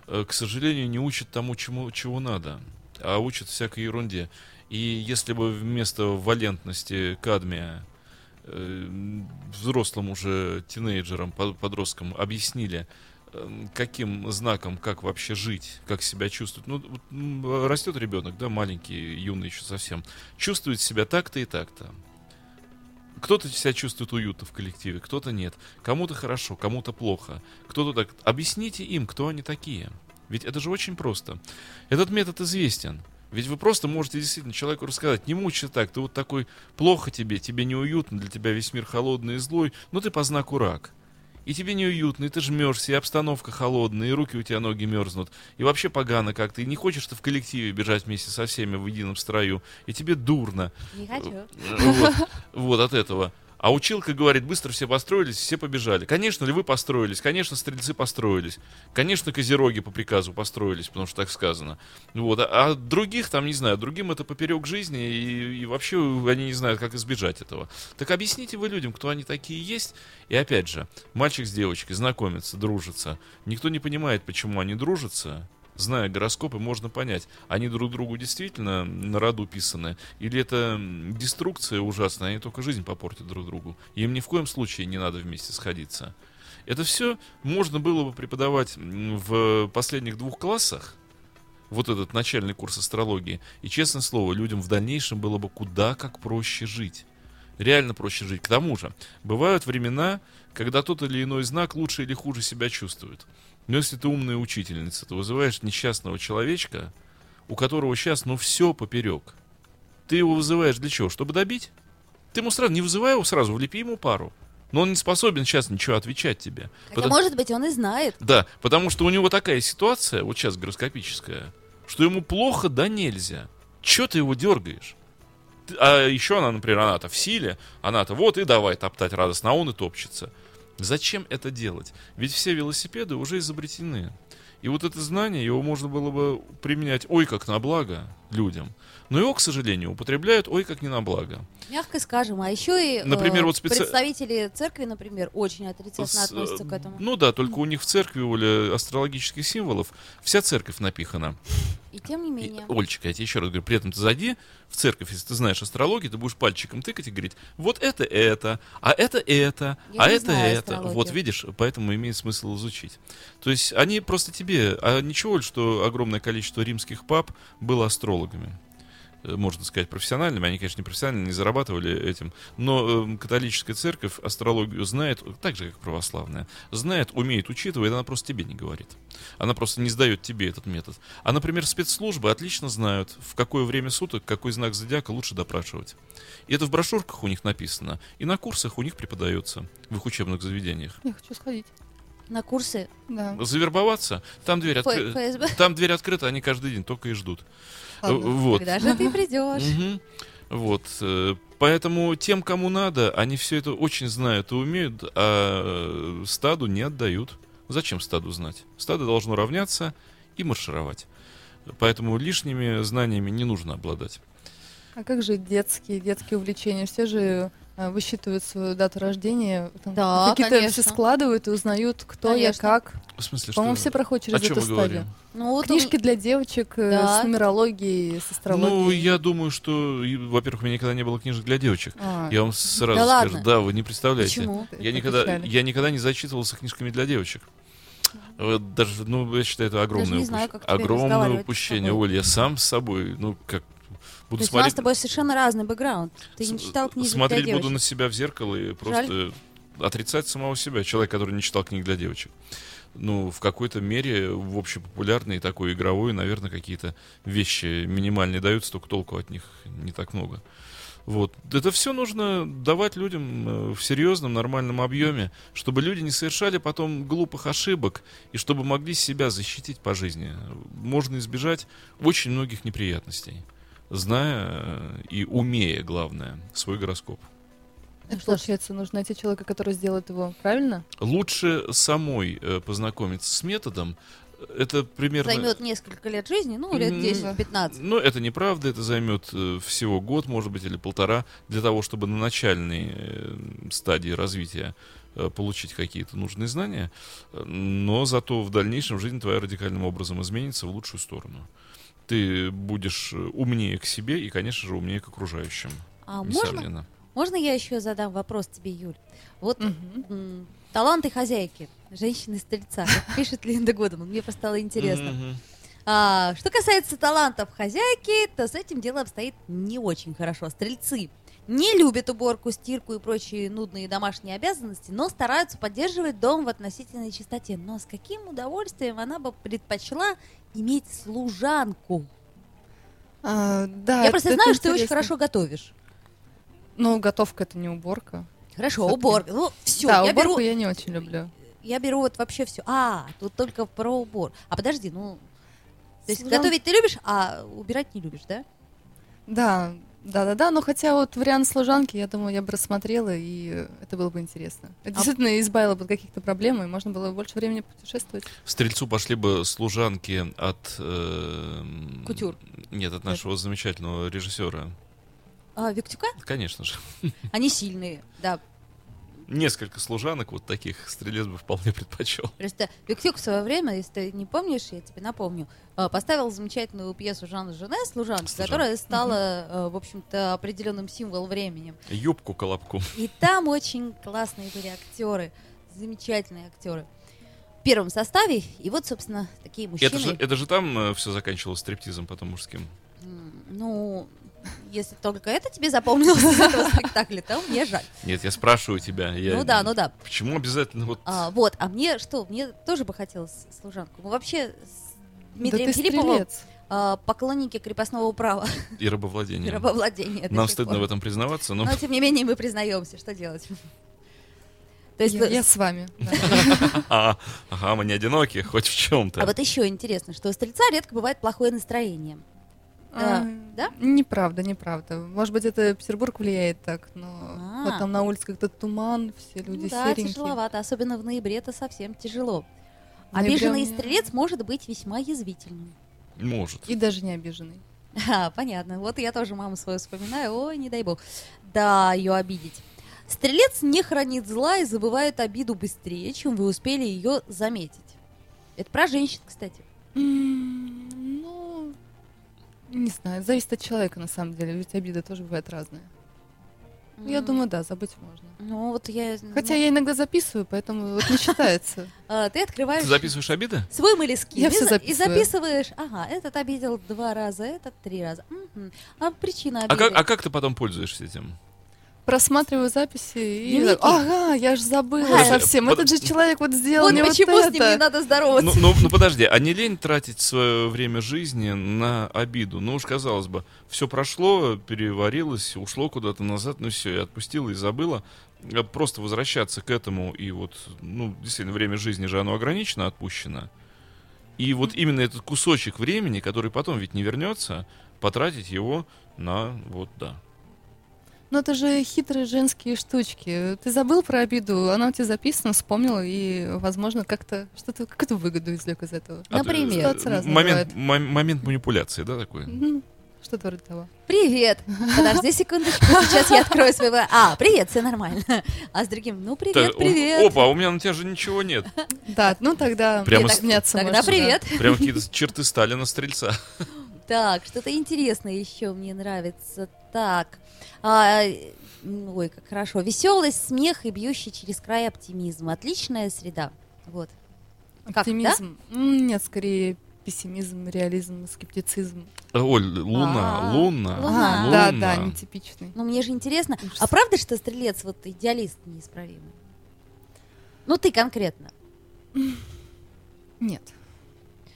Э, к сожалению, не учат тому, чему, чего надо, а учат всякой ерунде. И если бы вместо валентности кадмия э, взрослым уже тинейджерам, под- подросткам объяснили, э, каким знаком, как вообще жить, как себя чувствовать. Ну, растет ребенок, да, маленький, юный еще совсем, чувствует себя так-то и так-то. Кто-то себя чувствует уютно в коллективе, кто-то нет. Кому-то хорошо, кому-то плохо. Кто-то так. Объясните им, кто они такие. Ведь это же очень просто. Этот метод известен. Ведь вы просто можете действительно человеку рассказать, не мучайся так, ты вот такой, плохо тебе, тебе неуютно, для тебя весь мир холодный и злой, но ты по знаку рак. И тебе неуютно, и ты жмешься, и обстановка холодная, и руки у тебя ноги мерзнут, и вообще погано как-то, и не хочешь ты в коллективе бежать вместе со всеми в едином строю, и тебе дурно. Не хочу. Вот, вот от этого. А училка говорит, быстро все построились, все побежали. Конечно, львы построились, конечно, стрельцы построились, конечно, козероги по приказу построились, потому что так сказано. Вот. А, а других, там, не знаю, другим это поперек жизни, и, и вообще они не знают, как избежать этого. Так объясните вы людям, кто они такие есть. И опять же, мальчик с девочкой знакомятся, дружатся. Никто не понимает, почему они дружатся, зная гороскопы, можно понять, они друг другу действительно на роду писаны, или это деструкция ужасная, они только жизнь попортят друг другу. Им ни в коем случае не надо вместе сходиться. Это все можно было бы преподавать в последних двух классах, вот этот начальный курс астрологии, и, честное слово, людям в дальнейшем было бы куда как проще жить. Реально проще жить. К тому же, бывают времена, когда тот или иной знак лучше или хуже себя чувствует. Но если ты умная учительница, ты вызываешь несчастного человечка, у которого сейчас, ну, все поперек. Ты его вызываешь для чего? Чтобы добить? Ты ему сразу, не вызывай его сразу, влепи ему пару. Но он не способен сейчас ничего отвечать тебе. Хотя, Потому- может быть, он и знает. Да, потому что у него такая ситуация, вот сейчас гороскопическая, что ему плохо, да нельзя. Че ты его дергаешь? А еще она, например, она-то в силе, она-то вот и давай топтать радостно, а он и топчется. Зачем это делать? Ведь все велосипеды уже изобретены. И вот это знание, его можно было бы применять ой как на благо людям. Но его, к сожалению, употребляют ой как не на благо. Мягко скажем. А еще и Например, э, вот специ- представители церкви, например, очень отрицательно С- относятся к этому. Ну да, только у них в церкви, Оля, астрологических символов вся церковь напихана. И тем не И, менее. Ольчика, я тебе еще раз говорю, при этом ты зайди в церковь, если ты знаешь астрологию, ты будешь пальчиком тыкать и говорить, вот это это, а это это, Я а это знаю это. астрологию. Вот видишь, поэтому имеет смысл изучить. То есть они просто тебе, а ничего, что огромное количество римских пап было астрологами э, можно сказать, профессиональными. Они, конечно, не профессионально, не зарабатывали этим. Но э, католическая церковь астрологию знает, так же, как православная. Знает, умеет, учитывает, она просто тебе не говорит. Она просто не сдает тебе этот метод. А, например, спецслужбы отлично знают, в какое время суток, какой знак зодиака лучше допрашивать. И это в брошюрках у них написано. И на курсах у них преподается в их учебных заведениях. Я хочу сходить. На курсы Да. Завербоваться, там дверь, откры- там дверь открыта, они каждый день только и ждут. Ладно. Э, Вот. Когда же ты придешь? Вот. э, Поэтому тем, кому надо, они все это очень знают и умеют, а э, стаду не отдают. Зачем стаду знать? Стадо должно равняться и маршировать. Поэтому лишними знаниями не нужно обладать. А как же детские, детские увлечения? Все же высчитывают свою дату рождения, там Да, какие-то конечно. все складывают и узнают, кто я, Конечно. как. В смысле, По-моему, что... все проходят О через чем эту мы стадию. говорим? Ну, вот Книжки для девочек э, Да. с нумерологией, с астрологией. Ну, я думаю, что, во-первых, у меня никогда не было книжек для девочек. А, Я вам сразу Да скажу, ладно? да, вы не представляете. Почему? это Я никогда, печально. я никогда не зачитывался книжками для девочек. Даже, ну, я считаю, это огромное, знаю, упущ- огромное упущение. Оль, я сам с собой, ну, как То буду есть у нас смотреть, с тобой совершенно разный бэкграунд. Ты не с- читал книги для смотреть буду девочек. на себя в зеркало и просто отрицать самого себя. Человек, который не читал книг для девочек. Ну, в какой-то мере, в общепопулярной такой игровой, наверное, какие-то вещи минимальные даются, только толку от них не так много. Вот. Это все нужно давать людям э, в серьезном, нормальном объеме, чтобы люди не совершали потом глупых ошибок и чтобы могли себя защитить по жизни. Можно избежать очень многих неприятностей, зная э, и умея, главное, свой гороскоп. Ну, Получается, нужно найти человека, который сделает его правильно? Лучше самой э, познакомиться с методом. Это примерно... Займет несколько лет жизни, ну, лет М, 10-15. Ну, это неправда, это займет э, всего год, может быть, или полтора, для того, чтобы на начальной э, стадии развития э, получить какие-то нужные знания, Э, но зато в дальнейшем жизнь твоя радикальным образом изменится в лучшую сторону. Ты будешь э, умнее к себе и, конечно же, умнее к окружающим. А можно, можно я еще задам вопрос тебе, Юль? Вот м, таланты хозяйки, женщины-стрельца, как пишет Линда Годман, мне просто стало интересно. Мгм. А, что касается талантов хозяйки, то с этим дело обстоит не очень хорошо. Стрельцы не любят уборку, стирку и прочие нудные домашние обязанности, но стараются поддерживать дом в относительной чистоте. Но с каким удовольствием она бы предпочла иметь служанку? А, да, Я просто знаю, что ты очень хорошо готовишь. Ну, готовка это не уборка. Хорошо, Всё-таки. уборка. Ну, все, да, я уборку беру, я не очень люблю. я беру вот вообще все. А, тут только про убор. А подожди, ну, то есть Служан- готовить ты любишь, а убирать не любишь, да? Да, да, да, да. Но хотя вот вариант служанки, я думаю, я бы рассмотрела, и э, это было бы интересно. А Это действительно избавило бы от каких-то проблем, и можно было больше времени путешествовать. Стрельцу пошли бы служанки от... эм, Кутюр. Нет, от нашего замечательного режиссера. А, Виктюка? Конечно же. Они сильные, да. Несколько служанок вот таких стрелец бы вполне предпочел. Просто Виктюк в свое время, если ты не помнишь, я тебе напомню, э, поставил замечательную пьесу Жанна Жене «Служанка», «Служанка». которая стала, э, в общем-то, определенным символом времени. Юбку-колобку. И там очень классные были актеры, замечательные актеры. В первом составе, и вот, собственно, такие мужчины. Это же, это же там все заканчивалось стриптизом потом мужским. Ну, если только это тебе запомнилось из этого спектакля, то мне жаль. Нет, я спрашиваю тебя. я- Ну да, ну да. Почему обязательно вот... А, вот, а мне что? Мне тоже бы хотелось служанку. Мы вообще с Дмитрием да ты Филипповым стрелец. а, поклонники крепостного права И рабовладение. и рабовладения. Нам стыдно пор. в этом признаваться, но... Но, тем не менее, мы признаемся, что делать. То есть, Я, я с вами. А, ага, мы не одиноки, хоть в чем-то. а вот еще интересно, что у стрельца редко бывает плохое настроение. Да. Да? Неправда, неправда. Может быть, это Петербург влияет так, но А. вот там на улице как-то туман, все люди Ну да, серенькие. тяжеловато, особенно в ноябре это совсем тяжело. Обиженный меня- стрелец может быть весьма язвительным. Может. И даже не обиженный. А, понятно. Вот я тоже маму свою вспоминаю. Ой, не дай бог. Да, ее обидеть. Стрелец не хранит зла и забывает обиду быстрее, чем вы успели ее заметить. Это про женщин, кстати. Ну, не знаю, зависит от человека на самом деле, ведь обиды тоже бывают разные. Я М, думаю, да, забыть можно. Ну, вот я... Хотя ну, я иногда записываю, поэтому вот не считается. а, ты открываешь Ты записываешь обиды? свой молескин Я и, всё за- и записываю. записываешь, ага, этот обидел два раза, этот три раза. А причина А обиды? а как ты потом пользуешься этим? Просматриваю записи и... Дневники. Ага, я же забыла Ага. совсем. Под- Этот же человек вот сделал Вот мне вот почему с ним не надо здороваться. Ну, ну, ну, подожди, а не лень тратить свое время жизни на обиду? Ну уж казалось бы, все прошло, переварилось, ушло куда-то назад, ну все, и отпустила, и забыла. А Просто возвращаться к этому, и вот, ну, действительно, время жизни же оно ограничено, отпущено. И вот именно этот кусочек времени, который потом ведь не вернется, потратить его на, вот, да. Ну это же хитрые женские штучки. Ты забыл про обиду, она у тебя записана, вспомнил, и, возможно, как-то что-то, какую-то выгоду извлек из этого. А, Например? Разная момент, момент манипуляции, да, такой? Что-то вроде того. Привет! Подожди секундочку, сейчас я открою свой... А, привет, все нормально. А с другим, ну привет, Так, привет. Опа, а у меня на тебя же ничего нет. Да, ну тогда Прямо с- Тогда да. привет. Прям какие-то черты Сталина стрельца. Так, что-то интересное еще мне нравится. Так, а, м, ой, как хорошо. Веселость, смех и бьющий через край оптимизм. Отличная среда. Вот. Как, да? Оптимизм? Нет, скорее пессимизм, реализм, скептицизм. Оль, луна, А, луна, луна. А, да, луна. да, нетипичный. Ну, мне же интересно. Ужас. А правда, что стрелец вот идеалист неисправимый? Ну, ты конкретно. Нет.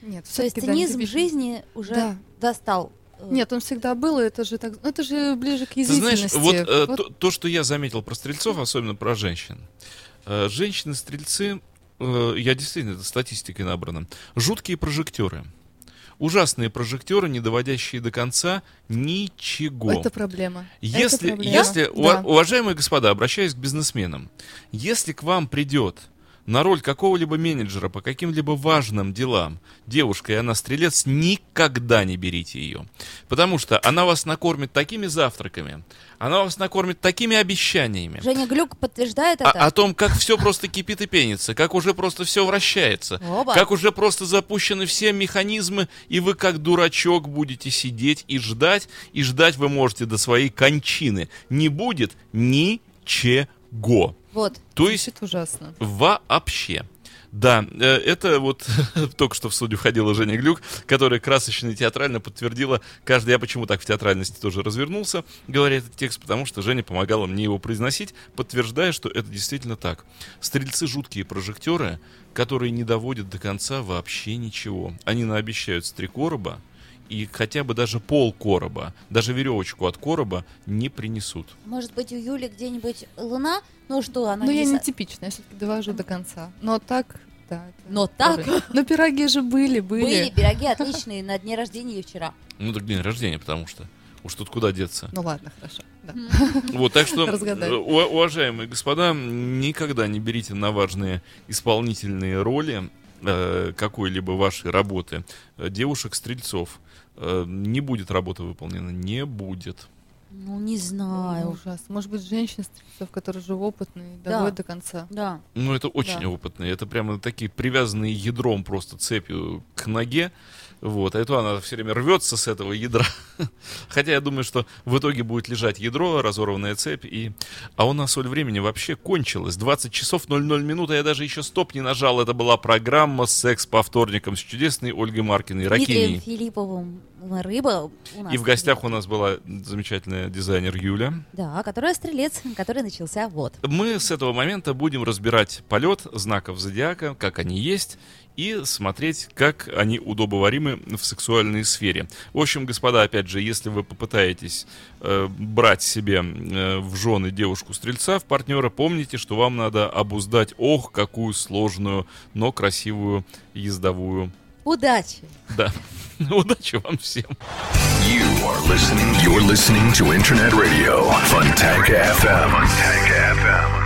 Нет, То есть да, цинизм в нетипичный. жизни уже Да. Достал. э, Нет, он всегда был, и это же так, это же ближе к Ты знаешь, язвительности. вот, э, Вот То, то, что я заметил про стрельцов, особенно про женщин. Э, Женщины-стрельцы, э, я действительно, это статистикой набрано, жуткие прожектеры. Ужасные прожектеры, не доводящие до конца ничего. это проблема. Если, это проблема. если Да. уважаемые господа, обращаюсь к бизнесменам, если к вам придет на роль какого-либо менеджера по каким-либо важным делам девушка, и она стрелец, никогда не берите ее. Потому что она вас накормит такими завтраками, она вас накормит такими обещаниями. Женя Глюк подтверждает А- это? о том, как все просто кипит и пенится, как уже просто все вращается, Оба. как уже просто запущены все механизмы, и вы как дурачок будете сидеть и ждать, и ждать вы можете до своей кончины. Не будет ничего. Вот. То есть Звучит ужасно. вообще. Да, э, это вот только что в студию входила Женя Глюк, которая красочно и театрально подтвердила каждый. Я почему так в театральности тоже развернулся, говоря этот текст, потому что Женя помогала мне его произносить, подтверждая, что это действительно так. Стрельцы жуткие прожектеры, которые не доводят до конца вообще ничего. Они наобещают с три короба, и хотя бы даже пол короба, даже веревочку от короба не принесут. Может быть, у Юли где-нибудь луна? Ну что, она Ну, я не... не со- типичная, я все-таки довожу до конца. Но так, да. это Но так? Но пироги же были, были. Были пироги отличные на дне рождения вчера. Ну, так день рождения, потому что уж тут куда деться. Ну ладно, хорошо. да. Вот, так что, э, уважаемые господа, никогда не берите на важные исполнительные роли э, какой-либо вашей работы э, девушек-стрельцов. Э, не будет работа выполнена, не будет. Ну, не Ой, знаю. Ужас. Может быть, женщины-стрельцов, которые уже опытные, Да. доводят до конца. Да. Ну, это очень Да. опытные. Это прямо такие привязанные ядром просто цепью к ноге. Вот, а это она все время рвется с этого ядра. Хотя я думаю, что в итоге будет лежать ядро, разорванная цепь. И... А у нас соль времени вообще кончилась. 20 часов 00 минут, а я даже еще стоп не нажал. Это была программа «Секс по вторникам» с чудесной Ольгой Маркиной, Ракиней. Филипповым рыба у нас. И в гостях у нас была замечательная дизайнер Юля. Да, которая стрелец, который начался вот. Мы с этого момента будем разбирать полет знаков зодиака, как они есть, и смотреть, как они удобоваримы в сексуальной сфере. В общем, господа, опять же, если вы попытаетесь э, брать себе э, в жены девушку-стрельца, в партнера, помните, что вам надо обуздать, ох, какую сложную, но красивую ездовую. Удачи! Да. Удачи вам всем. You are listening. You're listening to Internet Radio FM. FM.